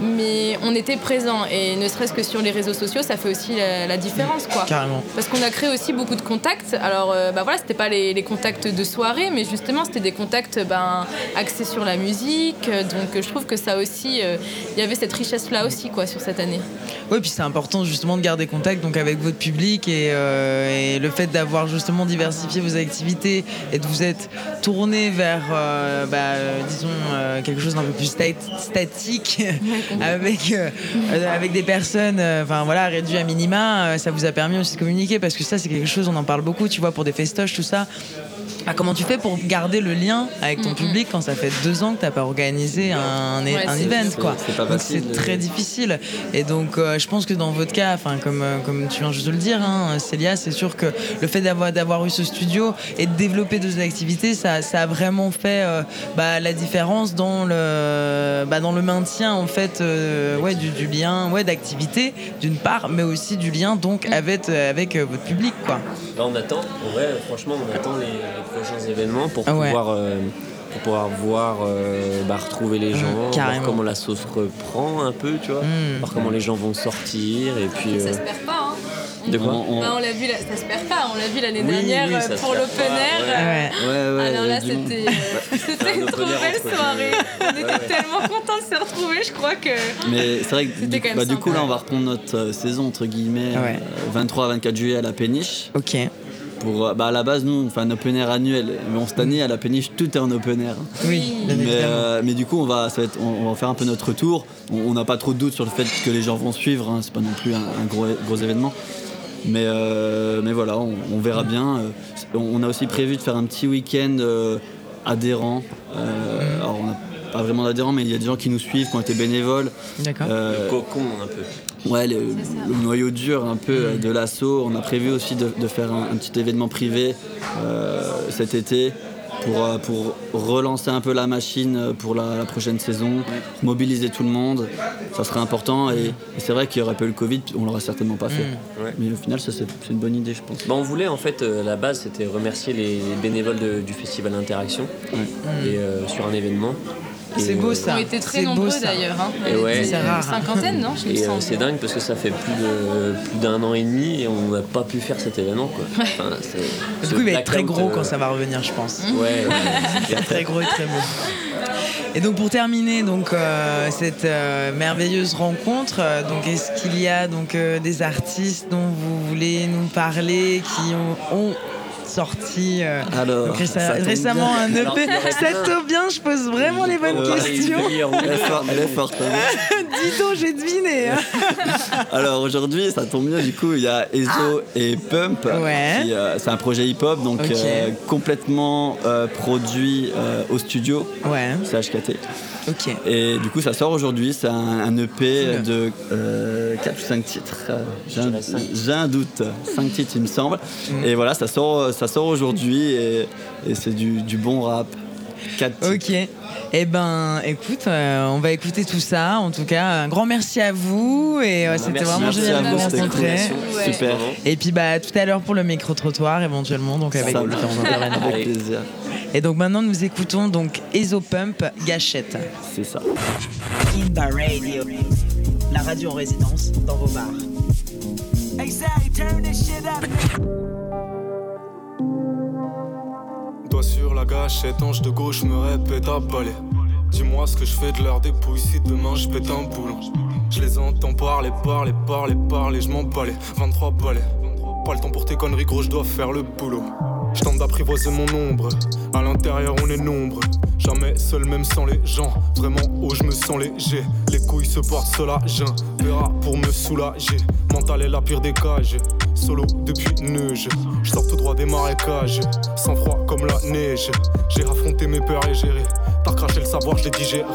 mais on était présent et ne serait-ce que sur les réseaux sociaux, ça fait aussi la, la différence quoi. Carrément. Parce qu'on a créé aussi beaucoup de contacts. Alors, euh, bah voilà, c'était pas les, les contacts de soirée, mais justement, c'était des contacts ben, axés sur la musique. Donc, je trouve que ça aussi, euh, il y avait cette richesse-là aussi, quoi, sur cette année. Oui, puis c'est important justement de garder contact donc avec votre public et, euh, et le fait d'avoir justement diversifié vos activités et de vous être tourné vers, euh, bah, euh, disons, euh, quelque chose d'un peu plus stat- statique avec, avec des personnes, enfin voilà, réduit à minima, ça vous a permis aussi de communiquer parce que ça, c'est quelque chose, on en parle beaucoup, tu vois, pour des festoches, tout ça. Ah, comment tu fais pour garder le lien avec ton public quand ça fait deux ans que t'as pas organisé un, Ouais, un c'est- event c'est- quoi? de- très difficile. Et donc euh, je pense que dans votre cas enfin comme euh, comme tu viens juste de le dire hein, Célia c'est sûr que le fait d'avoir d'avoir eu ce studio et de développer deux activités ça, ça a vraiment fait euh, bah, la différence dans le bah, dans le maintien en fait euh, ouais du, du lien ouais d'activité d'une part mais aussi du lien donc avec euh, avec euh, votre public quoi. Là, on attend, en vrai, franchement, on attend les, les prochains événements pour Ah ouais. pouvoir, euh, pour pouvoir voir, euh, bah, retrouver les gens, voir comment la sauce reprend un peu, tu vois, Mm. voir comment les gens vont sortir, et puis... Ça euh, se perd pas, hein. de quoi On- on- Bah, on l'a vu, là, ça se perd pas. On l'a vu l'année Oui, dernière oui, pour l'open air. ouais. ouais Ouais, ouais, Alors là, c'était une un trop belle soirée. On était ouais. tellement contents de se retrouver, je crois que. Mais c'est vrai que C'était du, quand même bah, du coup, là, on va reprendre notre euh, saison, entre guillemets, Ouais. euh, 23 à 24 juillet à la péniche. ok pour, bah, à la base, nous, on fait un open air annuel. Mais bon, cette année, à la péniche, tout est en open air. Oui, bien Mais, évidemment. euh, mais du coup, on va, ça va être- on, on va faire un peu notre retour. On n'a pas trop de doute sur le fait que les gens vont suivre. hein. C'est pas non plus un, un gros, gros événement. Mais, euh, mais voilà, on, on verra bien. Euh, On, a aussi prévu de faire un petit week-end euh, adhérent. Euh, alors, on n'a pas vraiment d'adhérents, mais il y a des gens qui nous suivent, qui ont été bénévoles. D'accord. Euh, Cocon un peu. Ouais, le, le noyau dur un peu euh, de l'assaut. On a prévu aussi de, de faire un, un petit événement privé euh, cet été pour, euh, pour relancer un peu la machine pour la, la prochaine saison, mobiliser tout le monde. Ça serait important et, et c'est vrai qu'il n'y aurait pas eu le Covid, on l'aurait certainement pas fait. Ouais. Mais au final, ça c'est c'est une bonne idée, je pense. Bah, on voulait en fait, euh, la base c'était remercier les bénévoles de- du festival Interaction et, euh, sur un événement. C'est Et, beau euh, ça. On était très C'est beau, nombreux d'ailleurs. Hein. Et ouais. C'est rare. Une cinquantaine, non je me Et euh, c'est dingue parce que ça fait plus de plus d'un an et demi et on n'a pas pu faire cet événement quoi. Enfin, c'est- Du coup, il va être très gros euh, quand ça va revenir, je pense. Ouais, ouais. très gros et très beau. Et donc pour terminer donc euh, cette euh, merveilleuse rencontre, euh, donc est-ce qu'il y a donc euh, des artistes dont vous voulez nous parler qui ont, ont sorti euh, Alors, donc récemment bien. un EP Ça tombe bien, je pose vraiment les bonnes Euh, questions. Elle est forte, elle est forte, hein. Dis donc, j'ai deviné. Alors aujourd'hui, ça tombe bien, du coup, il y a Ezo et Pump. Ouais. euh, c'est un projet hip-hop, donc euh, complètement euh, produit euh, au studio, Ouais, CHKT. ok. Et du coup, ça sort aujourd'hui. C'est un, un EP Cool. de 4 ou 5 titres. J'ai un, un doute. 5 titres, il me semble. Mm. Et voilà, ça sort, ça sort aujourd'hui et, et c'est du, du bon rap. 4 titres. Ok. Eh ben, écoute, euh, on va écouter tout ça. En tout cas, un grand merci à vous et euh, c'était vraiment Merci génial à de vous rencontrer. Ouais. Super. Et puis bah tout à l'heure pour le micro trottoir éventuellement donc avec Ça le marche. temps d'intervenir. Avec Allez. plaisir. Et donc maintenant nous écoutons donc Pump Gâchette. C'est ça. Radio, la radio en résidence dans vos bars. Gâchette, ange de gauche me répète à balai. Dis-moi ce que je fais de leur dépouille si demain je pète un boulon. Je les entends parler, parler, parler, parler, je m'en balais. 23 balais. Pas le temps pour tes conneries, gros, je dois faire le boulot. Je tente d'apprivoiser mon ombre. À l'intérieur, on est nombreux. Jamais seul, même sans les gens. Vraiment, oh, je me sens léger. Les couilles se portent jeun. Verra pour me soulager. Mental est la pire des cages. Solo depuis neige. Je tout droit des marécages. Sans froid comme la neige. J'ai affronté mes peurs et géré. T'as craché le savoir, je l'ai digéré.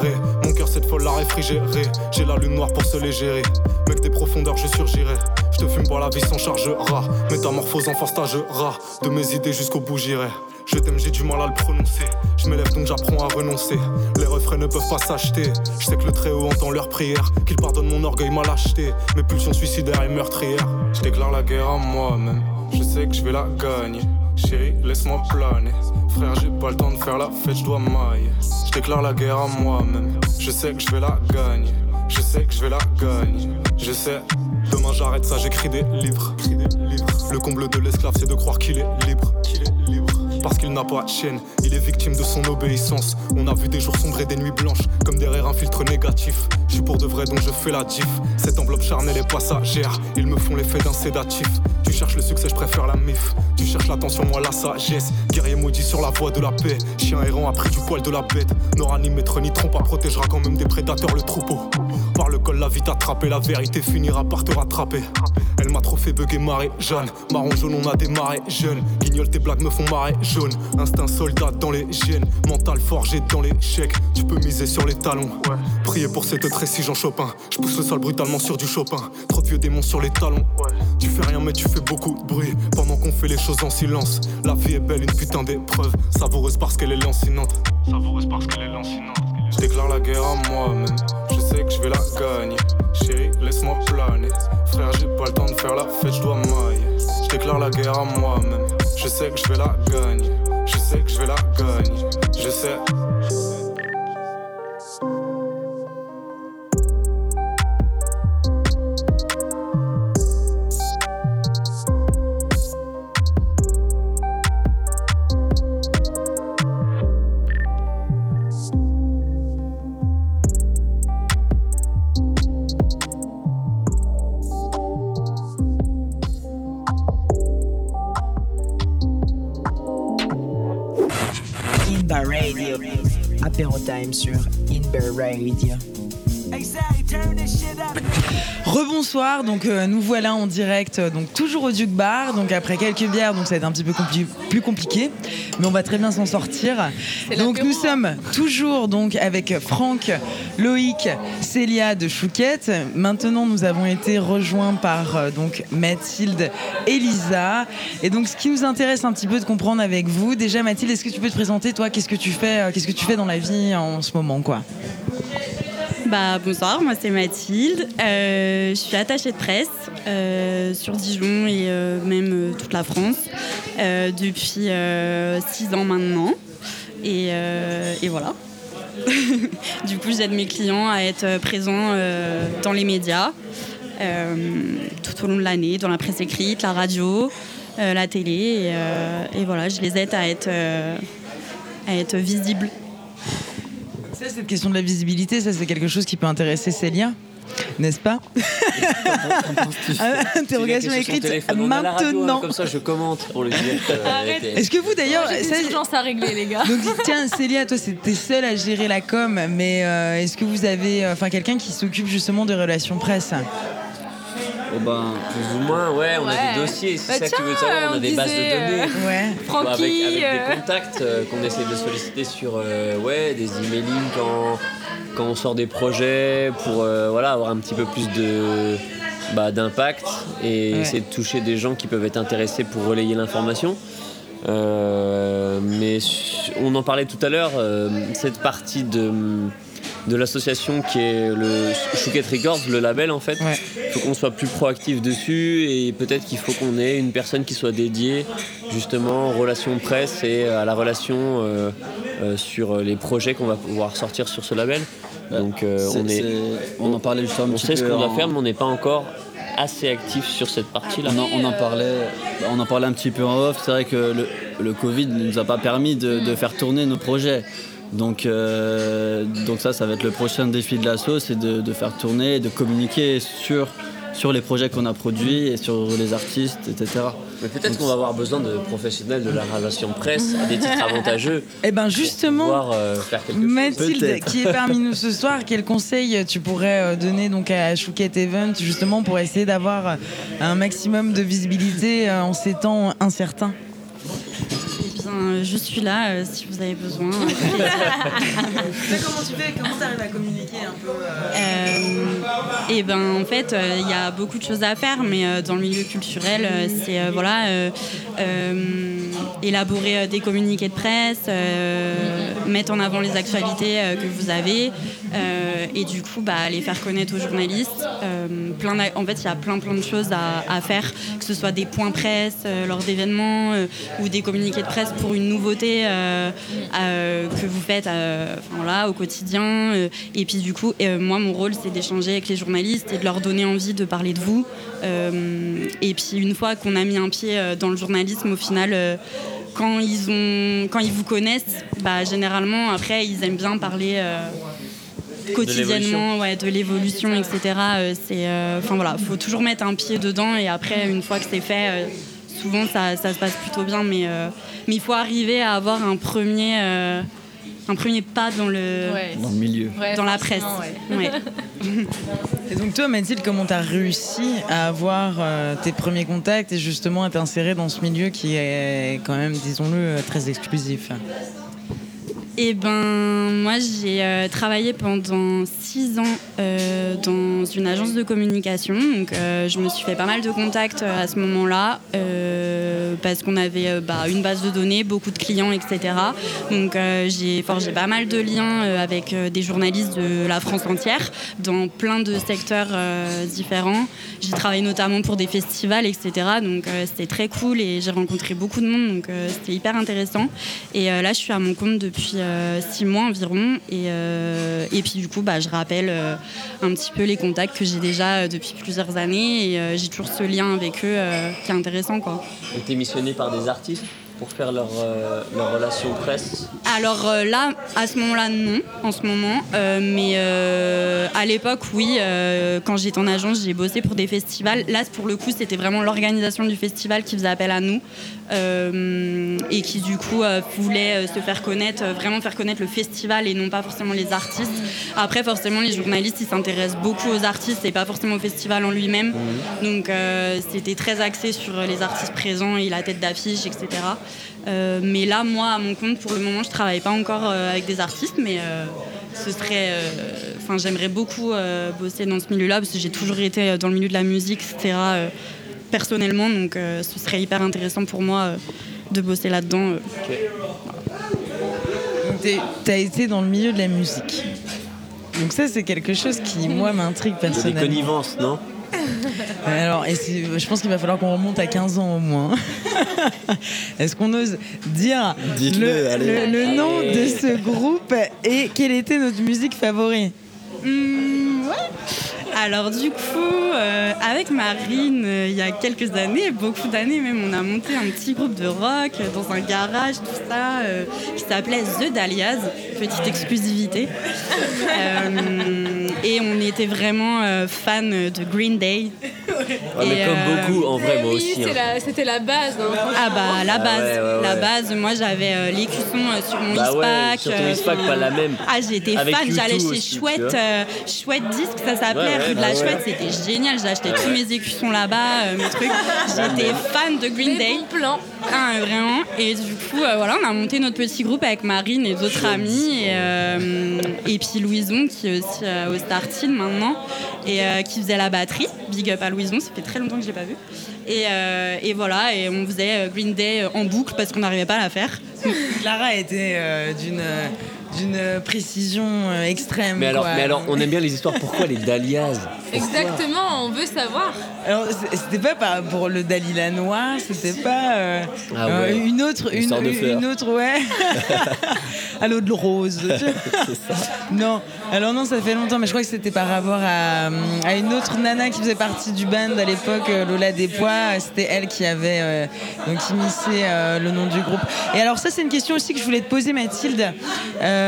Mon cœur, cette folle l'a réfrigéré. J'ai la lune noire pour se légérer. Mec des profondeurs, je surgirai. Je te fume pas la vie sans chargera. Métamorphose en force rat De mes idées jusqu'au bout j'irai. Je t'aime, j'ai du mal à le prononcer. Je m'élève donc j'apprends à renoncer. Les refrains ne peuvent pas s'acheter. Je sais que le Très-Haut entend leurs prières. Qu'il pardonne mon orgueil mal acheté. Mes pulsions suicidaires et meurtrières. Je déclare la guerre à moi-même. Je sais que je vais la gagner. Chérie, laisse-moi planer. Frère, j'ai pas le temps de faire la fête, je dois mailler. Je déclare la guerre à moi-même. Je sais que je vais la gagner. Je sais que je vais la gagner. Je sais. Demain j'arrête ça, j'écris des livres. Le comble de l'esclave, c'est de croire qu'il est libre. Qu'il est. Parce qu'il n'a pas de chaîne, il est victime de son obéissance. On a vu des jours sombres et des nuits blanches, comme derrière un filtre négatif. Je suis pour de vrai donc je fais la diff. Cette enveloppe charnelle est passagère, ils me font l'effet d'un sédatif. Tu cherches le succès, je préfère la mif. Tu cherches l'attention, moi la sagesse. Guerrier maudit sur la voie de la paix. Chien errant a pris du poil de la bête. N'aura ni maître ni trompe, protégera quand même des prédateurs le troupeau. Par le col, la vie t'attraper, la vérité finira par te rattraper. Elle m'a trop fait bugger marée jaune. Marron jaune, on a démarré jeune. Guignol, tes blagues me font marée jaune. Instinct soldat dans les gènes. Mental forgé dans l'échec. Tu peux miser sur les talons. Prier pour cette trécis Jean Chopin. Je pousse le sol brutalement sur du Chopin. Trop de vieux démons sur les talons. Tu fais rien, mais tu fais beaucoup de bruit. Pendant qu'on fait les choses en silence. La vie est belle, une putain d'épreuve. Savoureuse parce qu'elle est lancinante. Savoureuse parce qu'elle est lancinante. Je déclare la guerre à moi-même. Je sais que je vais la gagner. Chérie, laisse-moi planer. Frère, j'ai pas le temps de faire la fête, je dois mailler. Je déclare la guerre à moi-même. Je sais que je vais la gagner. Je sais que je vais la gagner. Je sais. Apéro Time sur Inbar Radio. Rebonsoir, donc euh, nous voilà en direct, euh, donc toujours au Duke Bar, donc après quelques bières, donc ça va être un petit peu compli- plus compliqué, mais on va très bien s'en sortir. Donc nous sommes toujours donc avec Franck, Loïc, Célia de Chouquette. Maintenant nous avons été rejoints par euh, donc Mathilde et Lisa. Et donc ce qui nous intéresse un petit peu de comprendre avec vous, déjà Mathilde, est-ce que tu peux te présenter toi Qu'est-ce que tu fais Qu'est-ce que tu fais dans la vie en ce moment quoi? Bah, bonsoir, moi c'est Mathilde. Euh, je suis attachée de presse euh, sur Dijon et euh, même toute la France depuis 6 ans maintenant. Et, voilà. du coup, j'aide mes clients à être présents dans les médias tout au long de l'année, dans la presse écrite, la radio, la télé. Et, voilà, je les aide à être, à être visibles. Ça, cette question de la visibilité, ça c'est quelque chose qui peut intéresser Célia, n'est-ce pas? Ah, Interrogation écrite hein, maintenant. comme ça, je commente pour le direct. euh, Est-ce que vous d'ailleurs, des urgences à régler, les gars. donc tiens Célia, toi c'était seule à gérer la com, mais euh, est-ce que vous avez, euh, enfin quelqu'un qui s'occupe justement des relations presse? Oh ben, Plus ou moins, ouais, on a des dossiers, c'est Bah ça que tu veux savoir, on a on des bases de données. euh, Ouais. Francky, avec, avec euh, des contacts euh, qu'on essaie de solliciter sur euh, ouais, des emailing quand, quand on sort des projets pour euh, voilà, avoir un petit peu plus de bah, d'impact et Ouais. essayer de toucher des gens qui peuvent être intéressés pour relayer l'information. Euh, mais on en parlait tout à l'heure, euh, cette partie de, de l'association qui est le Chouquette Records, le label en fait, Ouais. il faut qu'on soit plus proactif dessus et peut-être qu'il faut qu'on ait une personne qui soit dédiée justement aux relations presse et à la relation euh, euh, sur les projets qu'on va pouvoir sortir sur ce label. Donc euh, c'est- on, est, on en parlait juste un on petit sait ce qu'on doit en- faire mais on n'est pas encore assez actif sur cette partie-là. On en, on en parlait, bah, on en parlait un petit peu en off. C'est vrai que le, le Covid ne nous a pas permis de, de faire tourner nos projets. Donc, euh, donc ça, ça va être le prochain défi de l'assaut, c'est de, de faire tourner, de communiquer sur, sur les projets qu'on a produits et sur les artistes, etc. Mais peut-être qu'on va avoir besoin de professionnels de la relation presse à des titres avantageux Eh ben pour justement. pouvoir euh, faire quelque chose. Mathilde, qui est parmi nous ce soir, quel conseil tu pourrais euh, donner donc à Chouquette Event justement pour essayer d'avoir un maximum de visibilité en ces temps incertains? Eh je suis là euh, si vous avez besoin. Comment tu fais? Comment tu arrives à communiquer un peu Euh, et ben en fait, euh, il y a beaucoup de choses à faire, mais euh, dans le milieu culturel, euh, c'est euh, voilà, euh, euh, élaborer euh, des communiqués de presse, euh, mettre en avant les actualités euh, que vous avez, euh, et du coup, bah, les faire connaître aux journalistes. Euh, en fait, il y a plein plein de choses à, faire, que ce soit des points presse euh, lors d'événements ou des communiqués de presse pour une nouveauté que vous faites au quotidien. et puis du coup, moi, mon rôle, c'est d'échanger avec les journalistes et de leur donner envie de parler de vous. Et puis une fois qu'on a mis un pied dans le journalisme, au final, quand ils ont, quand ils vous connaissent, bah, généralement après, ils aiment bien parler. Euh, quotidiennement ouais, de l'évolution etc Euh, c'est euh, enfin voilà faut toujours mettre un pied dedans et après une fois que c'est fait euh, souvent ça, ça se passe plutôt bien mais euh, mais il faut arriver à avoir un premier euh, un premier pas dans le Ouais. Dans le milieu. Ouais, dans la presse forcément, ouais. Ouais. Et donc toi Mathilde, comment tu as réussi à avoir euh, tes premiers contacts et justement à t'insérer dans ce milieu qui est quand même, disons-le, très exclusif? Eh ben, moi, j'ai euh, travaillé pendant six ans euh, dans une agence de communication. Donc, euh, je me suis fait pas mal de contacts à ce moment-là parce qu'on avait bah, une base de données, beaucoup de clients, etc. Donc, j'ai forgé pas mal de liens avec des journalistes de la France entière dans plein de secteurs différents. J'ai travaillé notamment pour des festivals, etc. Donc, c'était très cool et j'ai rencontré beaucoup de monde. Donc, c'était hyper intéressant. Et là, je suis à mon compte depuis six mois environ. Et, euh, et puis, du coup, bah, je rappelle euh, un petit peu les contacts que j'ai déjà euh, depuis plusieurs années. Et euh, j'ai toujours ce lien avec eux euh, qui est intéressant. Quoi. Par des artistes? Pour faire leur, euh, leur relation presse. Alors euh, là, à ce moment-là, non, en ce moment. Euh, mais à l'époque, oui, quand j'étais en agence, j'ai bossé pour des festivals. Là, pour le coup, c'était vraiment l'organisation du festival qui faisait appel à nous. Et qui du coup voulait se faire connaître, vraiment faire connaître le festival et non pas forcément les artistes. Après, forcément, les journalistes, ils s'intéressent beaucoup aux artistes et pas forcément au festival en lui-même. Donc, c'était très axé sur les artistes présents et la tête d'affiche, etc. mais là, moi, à mon compte, pour le moment, je travaille pas encore avec des artistes, mais ce serait. Enfin, j'aimerais beaucoup bosser dans ce milieu-là parce que j'ai toujours été dans le milieu de la musique, etc personnellement, donc euh, ce serait hyper intéressant pour moi euh, de bosser là-dedans. Euh. Tu as été dans le milieu de la musique. Donc ça, c'est quelque chose qui, moi, m'intrigue personnellement. Des connivences, non? alors, je pense qu'il va falloir qu'on remonte à 15 ans au moins. Est-ce qu'on ose dire le, nom de ce groupe et quelle était notre musique favorite mmh, alors du coup, euh, avec Marine, euh, il y a quelques années, beaucoup d'années même, on a monté un petit groupe de rock dans un garage, tout ça, euh, qui s'appelait The Dahlias, petite exclusivité. et on était vraiment fans de Green Day. mais comme beaucoup, en vrai, moi aussi. Hein. C'était la, base. Hein, ah bah la ah base, la base. Moi j'avais l'écusson sur mon bah Ispac. sur ton Ispac, pas la même. Ah j'étais fan, j'allais chez Chouette, Chouette Disque, ça s'appelait de la ah Chouette, c'était génial. Acheté tous mes écussons là-bas, euh, mes trucs. J'étais fan de Green Day. plan. Ah, vraiment. Et du coup, euh, voilà, on a monté notre petit groupe avec Marine et d'autres amis. Et, euh, et, puis Louison, qui est aussi au Startin maintenant, et qui faisait la batterie. Big up à Louison, ça fait très longtemps que je l'ai pas vu. Et, et, voilà, et on faisait Green Day en boucle parce qu'on n'arrivait pas à la faire. Clara était d'une d'une précision euh, extrême. Mais alors, mais alors, on aime bien les histoires. Pourquoi les dahlias? Exactement, on veut savoir. Alors, c'était pas pour le Dalila noir, c'était pas euh, ah euh, une autre, une, une, autre, ouais, à l'eau de rose. Non, alors non, ça fait longtemps, mais je crois que c'était par rapport à, à, une autre nana qui faisait partie du band à l'époque, Lola Despois. C'était elle qui avait donc initié le nom du groupe. Et alors ça, c'est une question aussi que je voulais te poser, Mathilde. Euh,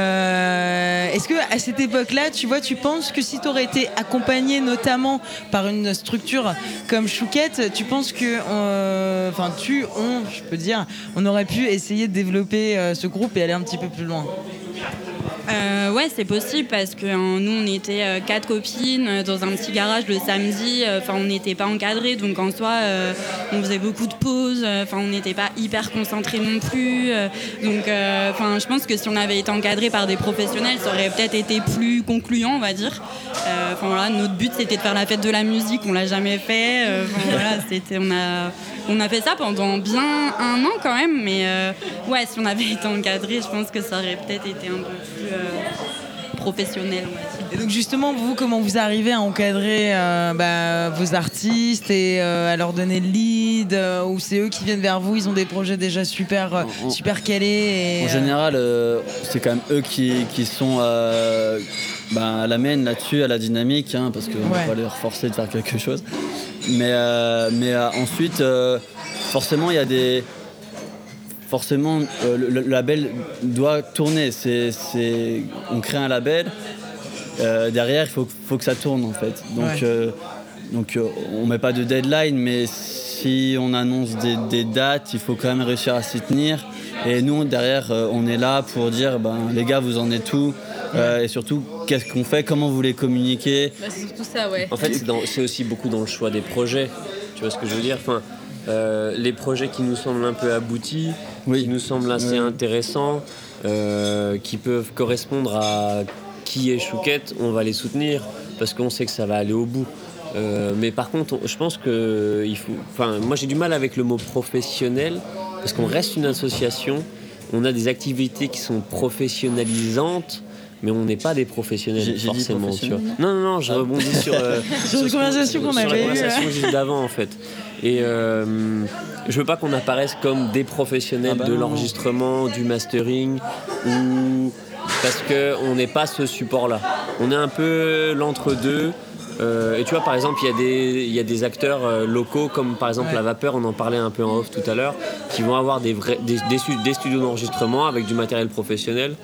est-ce que à cette époque-là, tu vois, tu penses que si tu aurais été accompagné notamment par une structure comme Chouquette, tu penses que, euh, enfin, tu, on, je peux dire, on aurait pu essayer de développer euh, ce groupe et aller un petit peu plus loin? Euh, ouais, c'est possible parce que hein, nous, on était euh, quatre copines euh, dans un petit garage le samedi. Enfin, on n'était pas encadrés, donc en soi, on faisait beaucoup de pauses. Enfin, on n'était pas hyper concentrés non plus. donc, enfin, je pense que si on avait été encadré par des professionnels, ça aurait peut-être été plus concluant, on va dire. Enfin voilà, notre but c'était de faire la fête de la musique. On l'a jamais fait. voilà, c'était, on a, on a fait ça pendant bien un an quand même. Mais ouais, si on avait été encadré, je pense que ça aurait peut-être été un peu plus euh, professionnel. Et donc justement, vous, comment vous arrivez à encadrer euh, bah, vos artistes et euh, à leur donner le lead Ou c'est eux qui viennent vers vous, ils ont des projets déjà super, super calés En général, c'est quand même eux qui, qui sont bah, la main là-dessus, à la dynamique, hein, parce qu'on va pas les forcer de faire quelque chose. Mais, mais ensuite, forcément, il y a des forcément, euh, le, label doit tourner. C'est, on crée un label, euh, derrière, il faut, faut, que ça tourne en fait. Donc, euh, donc on met pas de deadline, mais si on annonce des, dates, il faut quand même réussir à s'y tenir. Et nous, derrière, on est là pour dire, ben, les gars, vous en êtes où et surtout, qu'est-ce qu'on fait? Comment vous les communiquez? Bah, C'est surtout ça, ouais. En fait, c'est, aussi beaucoup dans le choix des projets. Tu vois ce que je veux dire? Enfin, Les projets qui nous semblent un peu aboutis, qui nous semblent assez intéressants, euh, qui peuvent correspondre à qui est Chouquette, on va les soutenir parce qu'on sait que ça va aller au bout. Euh, mais par contre, je pense que il faut. Enfin, moi j'ai du mal avec le mot professionnel parce qu'on reste une association. On a des activités qui sont professionnalisantes mais on n'est pas des professionnels forcément. Tu vois. Non, non, non, je ah. rebondis sur, euh, sur, une conversation qu'on avait eue. juste d'avant en fait. Et euh, je veux pas qu'on apparaisse comme des professionnels ah bah de l'enregistrement, du mastering, ou parce qu'on n'est pas ce support-là. On est un peu l'entre-deux. Euh, et tu vois, par exemple, il y, y, a des acteurs euh, locaux, comme par exemple La Vapeur, on en parlait un peu en off tout à l'heure, qui vont avoir des, vrais, des, des studios d'enregistrement avec du matériel professionnel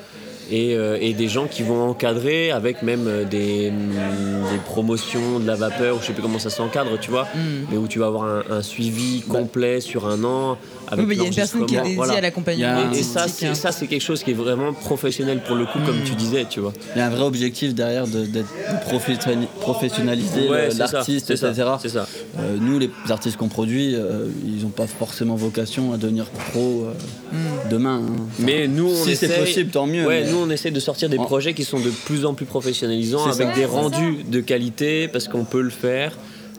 et, euh, et des gens qui vont encadrer avec même euh, des, mm, des promotions de la vapeur, ou je sais plus comment ça s'encadre, tu vois, mais où tu vas avoir un, un suivi complet sur un an. Oui, Avec mais il y a une personne qui est dédiée Voilà. à l'accompagnement. Et, et ça, artistique, c'est, hein. ça, c'est quelque chose qui est vraiment professionnel pour le coup, comme tu disais, tu vois. Il y a un vrai objectif derrière de, d'être- de professionnali- professionnaliser Ouais, euh, c'est ça, l'artiste, ça, etc. c'est ça. Euh, nous, les artistes qu'on produit, euh, ils n'ont pas forcément vocation à devenir pro euh, demain. hein. Mais nous, on Si c'est possible, tant mieux, Ouais, mais- nous, on essaie de sortir des projets qui sont de plus en plus professionnalisants, avec ça. des rendus de qualité, parce qu'on peut le faire.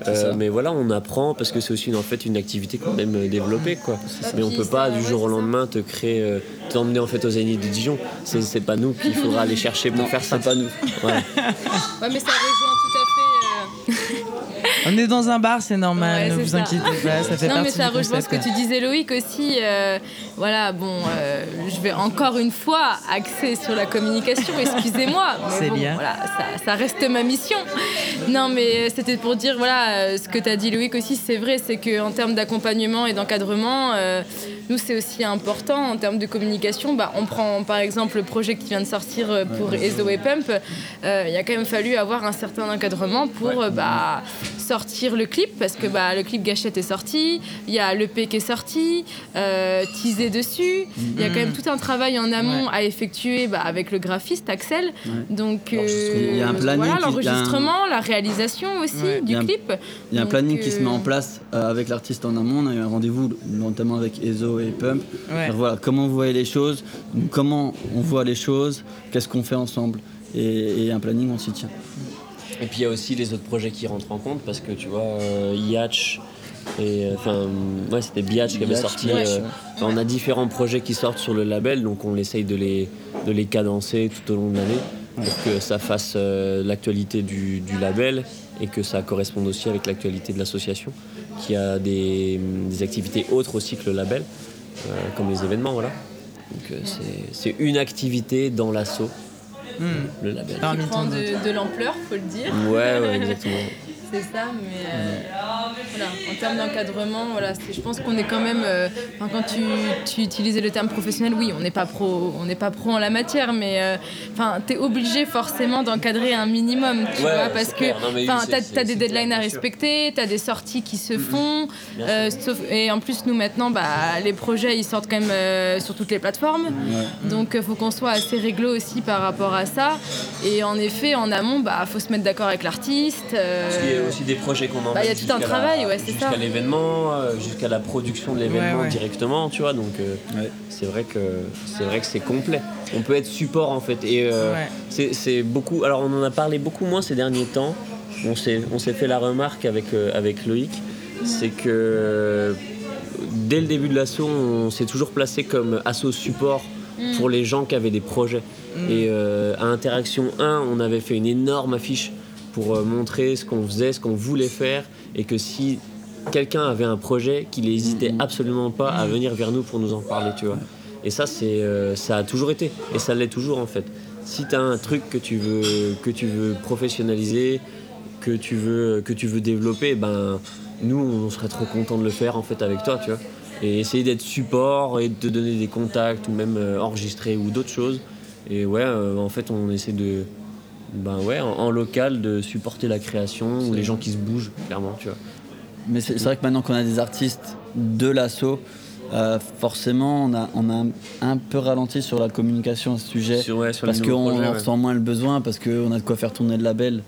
Euh, mais voilà, on apprend parce que c'est aussi en fait une activité qu'on aime développer quoi. Mais on Puis peut pas du jour au lendemain te créer, euh, t'emmener en fait aux Zénith de Dijon. C'est pas nous qu'il faudra aller chercher pour faire ça. C'est pas nous. Ouais. Ouais, mais ça rejoint tout à fait. euh, On est dans un bar, c'est normal, Ouais, ne vous ça. inquiétez pas, ça fait non, mais ça rejoint ce que tu disais, Loïc, aussi. euh, voilà, bon, euh, je vais encore une fois axer sur la communication, excusez-moi. mais C'est bon, bien. Voilà, ça, ça reste ma mission. Non, mais c'était pour dire, voilà, euh, ce que tu as dit, Loïc, aussi, c'est vrai, c'est qu'en termes d'accompagnement et d'encadrement, euh, nous, c'est aussi important en termes de communication. Bah, on prend par exemple le projet qui vient de sortir euh, pour Ezo et Pump. Euh, il a quand même fallu avoir un certain encadrement pour euh, bah, sortir le clip, parce que bah, le clip Gâchette est sorti, il y a l'EP qui est sorti, euh, teaser dessus. Il y a quand même tout un travail en amont à effectuer bah, avec le graphiste Axel. Donc, euh, Il y a un planning voilà, un- l'enregistrement, la réalisation aussi Ouais. Du clip. Il y a un planning qui se met euh, en place euh, avec l'artiste en amont. On a eu un rendez-vous notamment avec Ezo et Pump. Alors voilà, comment vous voyez les choses, comment on voit les choses, qu'est-ce qu'on fait ensemble. Et, et un planning, on s'y tient. Et puis il y a aussi les autres projets qui rentrent en compte parce que tu vois, euh, Yatch et euh, enfin ouais c'était Biatch qui avait Biatch, sorti. Biatch, euh, ouais. on a différents projets qui sortent sur le label, donc on essaye de les de les cadencer tout au long de l'année pour que ça fasse euh, l'actualité du, du label et que ça corresponde aussi avec l'actualité de l'association qui a des, des activités autres aussi que le label, comme les événements voilà. Donc c'est une activité dans l'assaut, Hmm. le label. Parmi qui prend tant de, de l'ampleur, faut le dire. Ouais, ouais, exactement. C'est ça, mais euh, voilà, en termes d'encadrement, voilà, je pense qu'on est quand même. euh, enfin, quand tu, tu utilisais le terme professionnel, oui, on n'est pas pro, on n'est pas pro en la matière, mais euh, enfin, t'es obligé forcément d'encadrer un minimum, tu Ouais, vois, ouais, parce que oui, t'as t'as des deadlines à respecter, t'as des sorties qui se font, Bien euh, sauf, et en plus nous maintenant, bah, les projets ils sortent quand même sur toutes les plateformes. Donc il faut qu'on soit assez réglo aussi par rapport à ça. Et en effet, en amont, bah faut se mettre d'accord avec l'artiste. A aussi des projets qu'on emmène Bah, il y a tout un jusqu'à travail, la- ouais, c'est jusqu'à ça. l'événement, euh, jusqu'à la production de l'événement Ouais, ouais. directement, tu vois. Donc euh, Ouais. c'est vrai que c'est vrai que c'est complet. On peut être support en fait. Et euh, Ouais. c'est- c'est beaucoup. Alors on en a parlé beaucoup moins ces derniers temps. On s'est on s'est fait la remarque avec euh, avec Loïc, c'est que dès le début de l'assaut, on s'est toujours placé comme assaut support Mm. pour les gens qui avaient des projets. Et euh, à Interaction 1, on avait fait une énorme affiche pour euh, montrer ce qu'on faisait, ce qu'on voulait faire, et que si quelqu'un avait un projet, qu'il n'hésitait absolument pas à venir vers nous pour nous en parler, tu vois. Et ça, c'est, euh, ça a toujours été, et ça l'est toujours en fait. Si tu as un truc que tu veux, que tu veux professionnaliser, que tu veux, que tu veux développer, ben nous, on serait trop content de le faire en fait avec toi, tu vois. Et essayer d'être support et de te donner des contacts ou même euh, enregistrer ou d'autres choses. Et ouais, euh, en fait, on essaie de, ben ouais, en, en local, de supporter la création ou les gens qui se bougent, clairement, tu vois. Mais c'est vrai que maintenant qu'on a des artistes de l'assaut, euh, forcément, on a, on a un, peu ralenti sur la communication à ce sujet. Sur- ouais, sur les parce qu'on ouais. ressent moins le besoin, parce qu'on a de quoi faire tourner le label.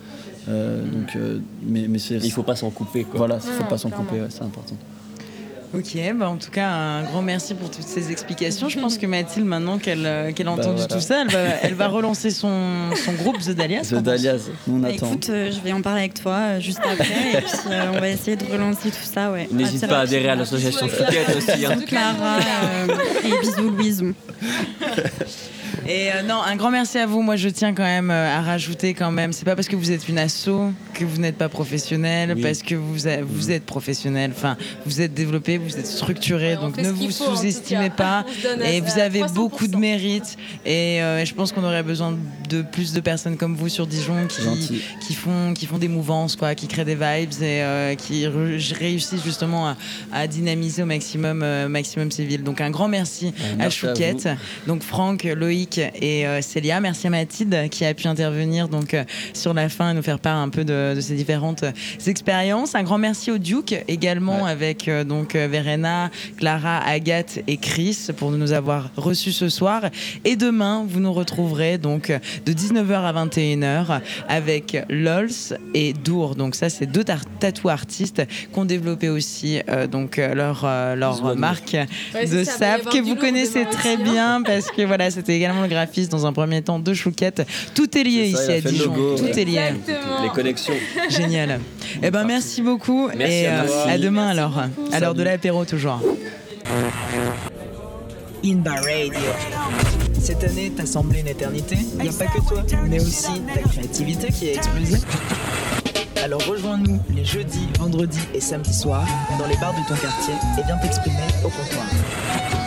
Euh, donc, euh, mais, mais c'est. Il faut pas s'en couper, quoi. Voilà, il faut Non, pas s'en clairement. couper, ouais, c'est important. Ok, bah en tout cas, un grand merci pour toutes ces explications. Je pense que Mathilde, maintenant qu'elle euh, qu'elle a entendu voilà. tout ça, elle va, elle va relancer son, son groupe The Dahlias. The Dahlias, on Bah, attend. écoute, euh, je vais en parler avec toi euh, juste après et puis euh, on va essayer de relancer tout ça. Ouais. N'hésite Assez pas à adhérer à l'association Fouquet aussi. hein. Clara euh, et bisous Louise. Et euh, non, un grand merci à vous. Moi, je tiens quand même euh, à rajouter quand même. C'est pas parce que vous êtes une asso que vous n'êtes pas professionnel, Oui. parce que vous a- vous êtes professionnel. Enfin, vous êtes développé, vous êtes structuré. Ouais, donc ne vous sous-estimez pas. On Et vous avez 300%. beaucoup de mérite. Et euh, je pense qu'on aurait besoin de plus de personnes comme vous sur Dijon qui, qui font qui font des mouvances, quoi, qui créent des vibes et euh, qui réussissent justement à, à dynamiser au maximum euh, maximum ces villes. Donc un grand merci à merci à Chouquette. Donc Franck, Loïc Et Célia. Merci à Mathilde qui a pu intervenir donc sur la fin et nous faire part un peu de, de ces différentes expériences. Un grand merci au Duke également avec donc Verena, Clara, Agathe et Chris pour nous avoir reçus ce soir. Et demain, vous nous retrouverez donc de 19h à 21h avec Lols et Dour. Donc ça, c'est deux tatou artistes qui ont développé aussi euh, donc euh, leur, euh, leur marque de sap que vous connaissez très hein. bien parce que voilà, c'était également le graphiste dans un premier temps de Chouquette. Tout est lié ici à Dijon. Tout est lié. Les connexions. Génial. Eh ben merci beaucoup et à, demain alors. À l'heure de l'apéro toujours. Radio. Cette année t'a semblé une éternité Il n'y a pas que toi, mais aussi ta créativité qui a explosé. Alors rejoins-nous les jeudis, vendredis et samedis soirs dans les bars de ton quartier et viens t'exprimer au comptoir.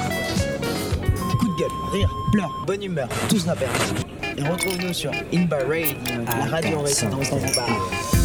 Rire, pleurs, bonne humeur, tout permis. Et retrouve-nous sur Inba Radio, la radio en résidence dans.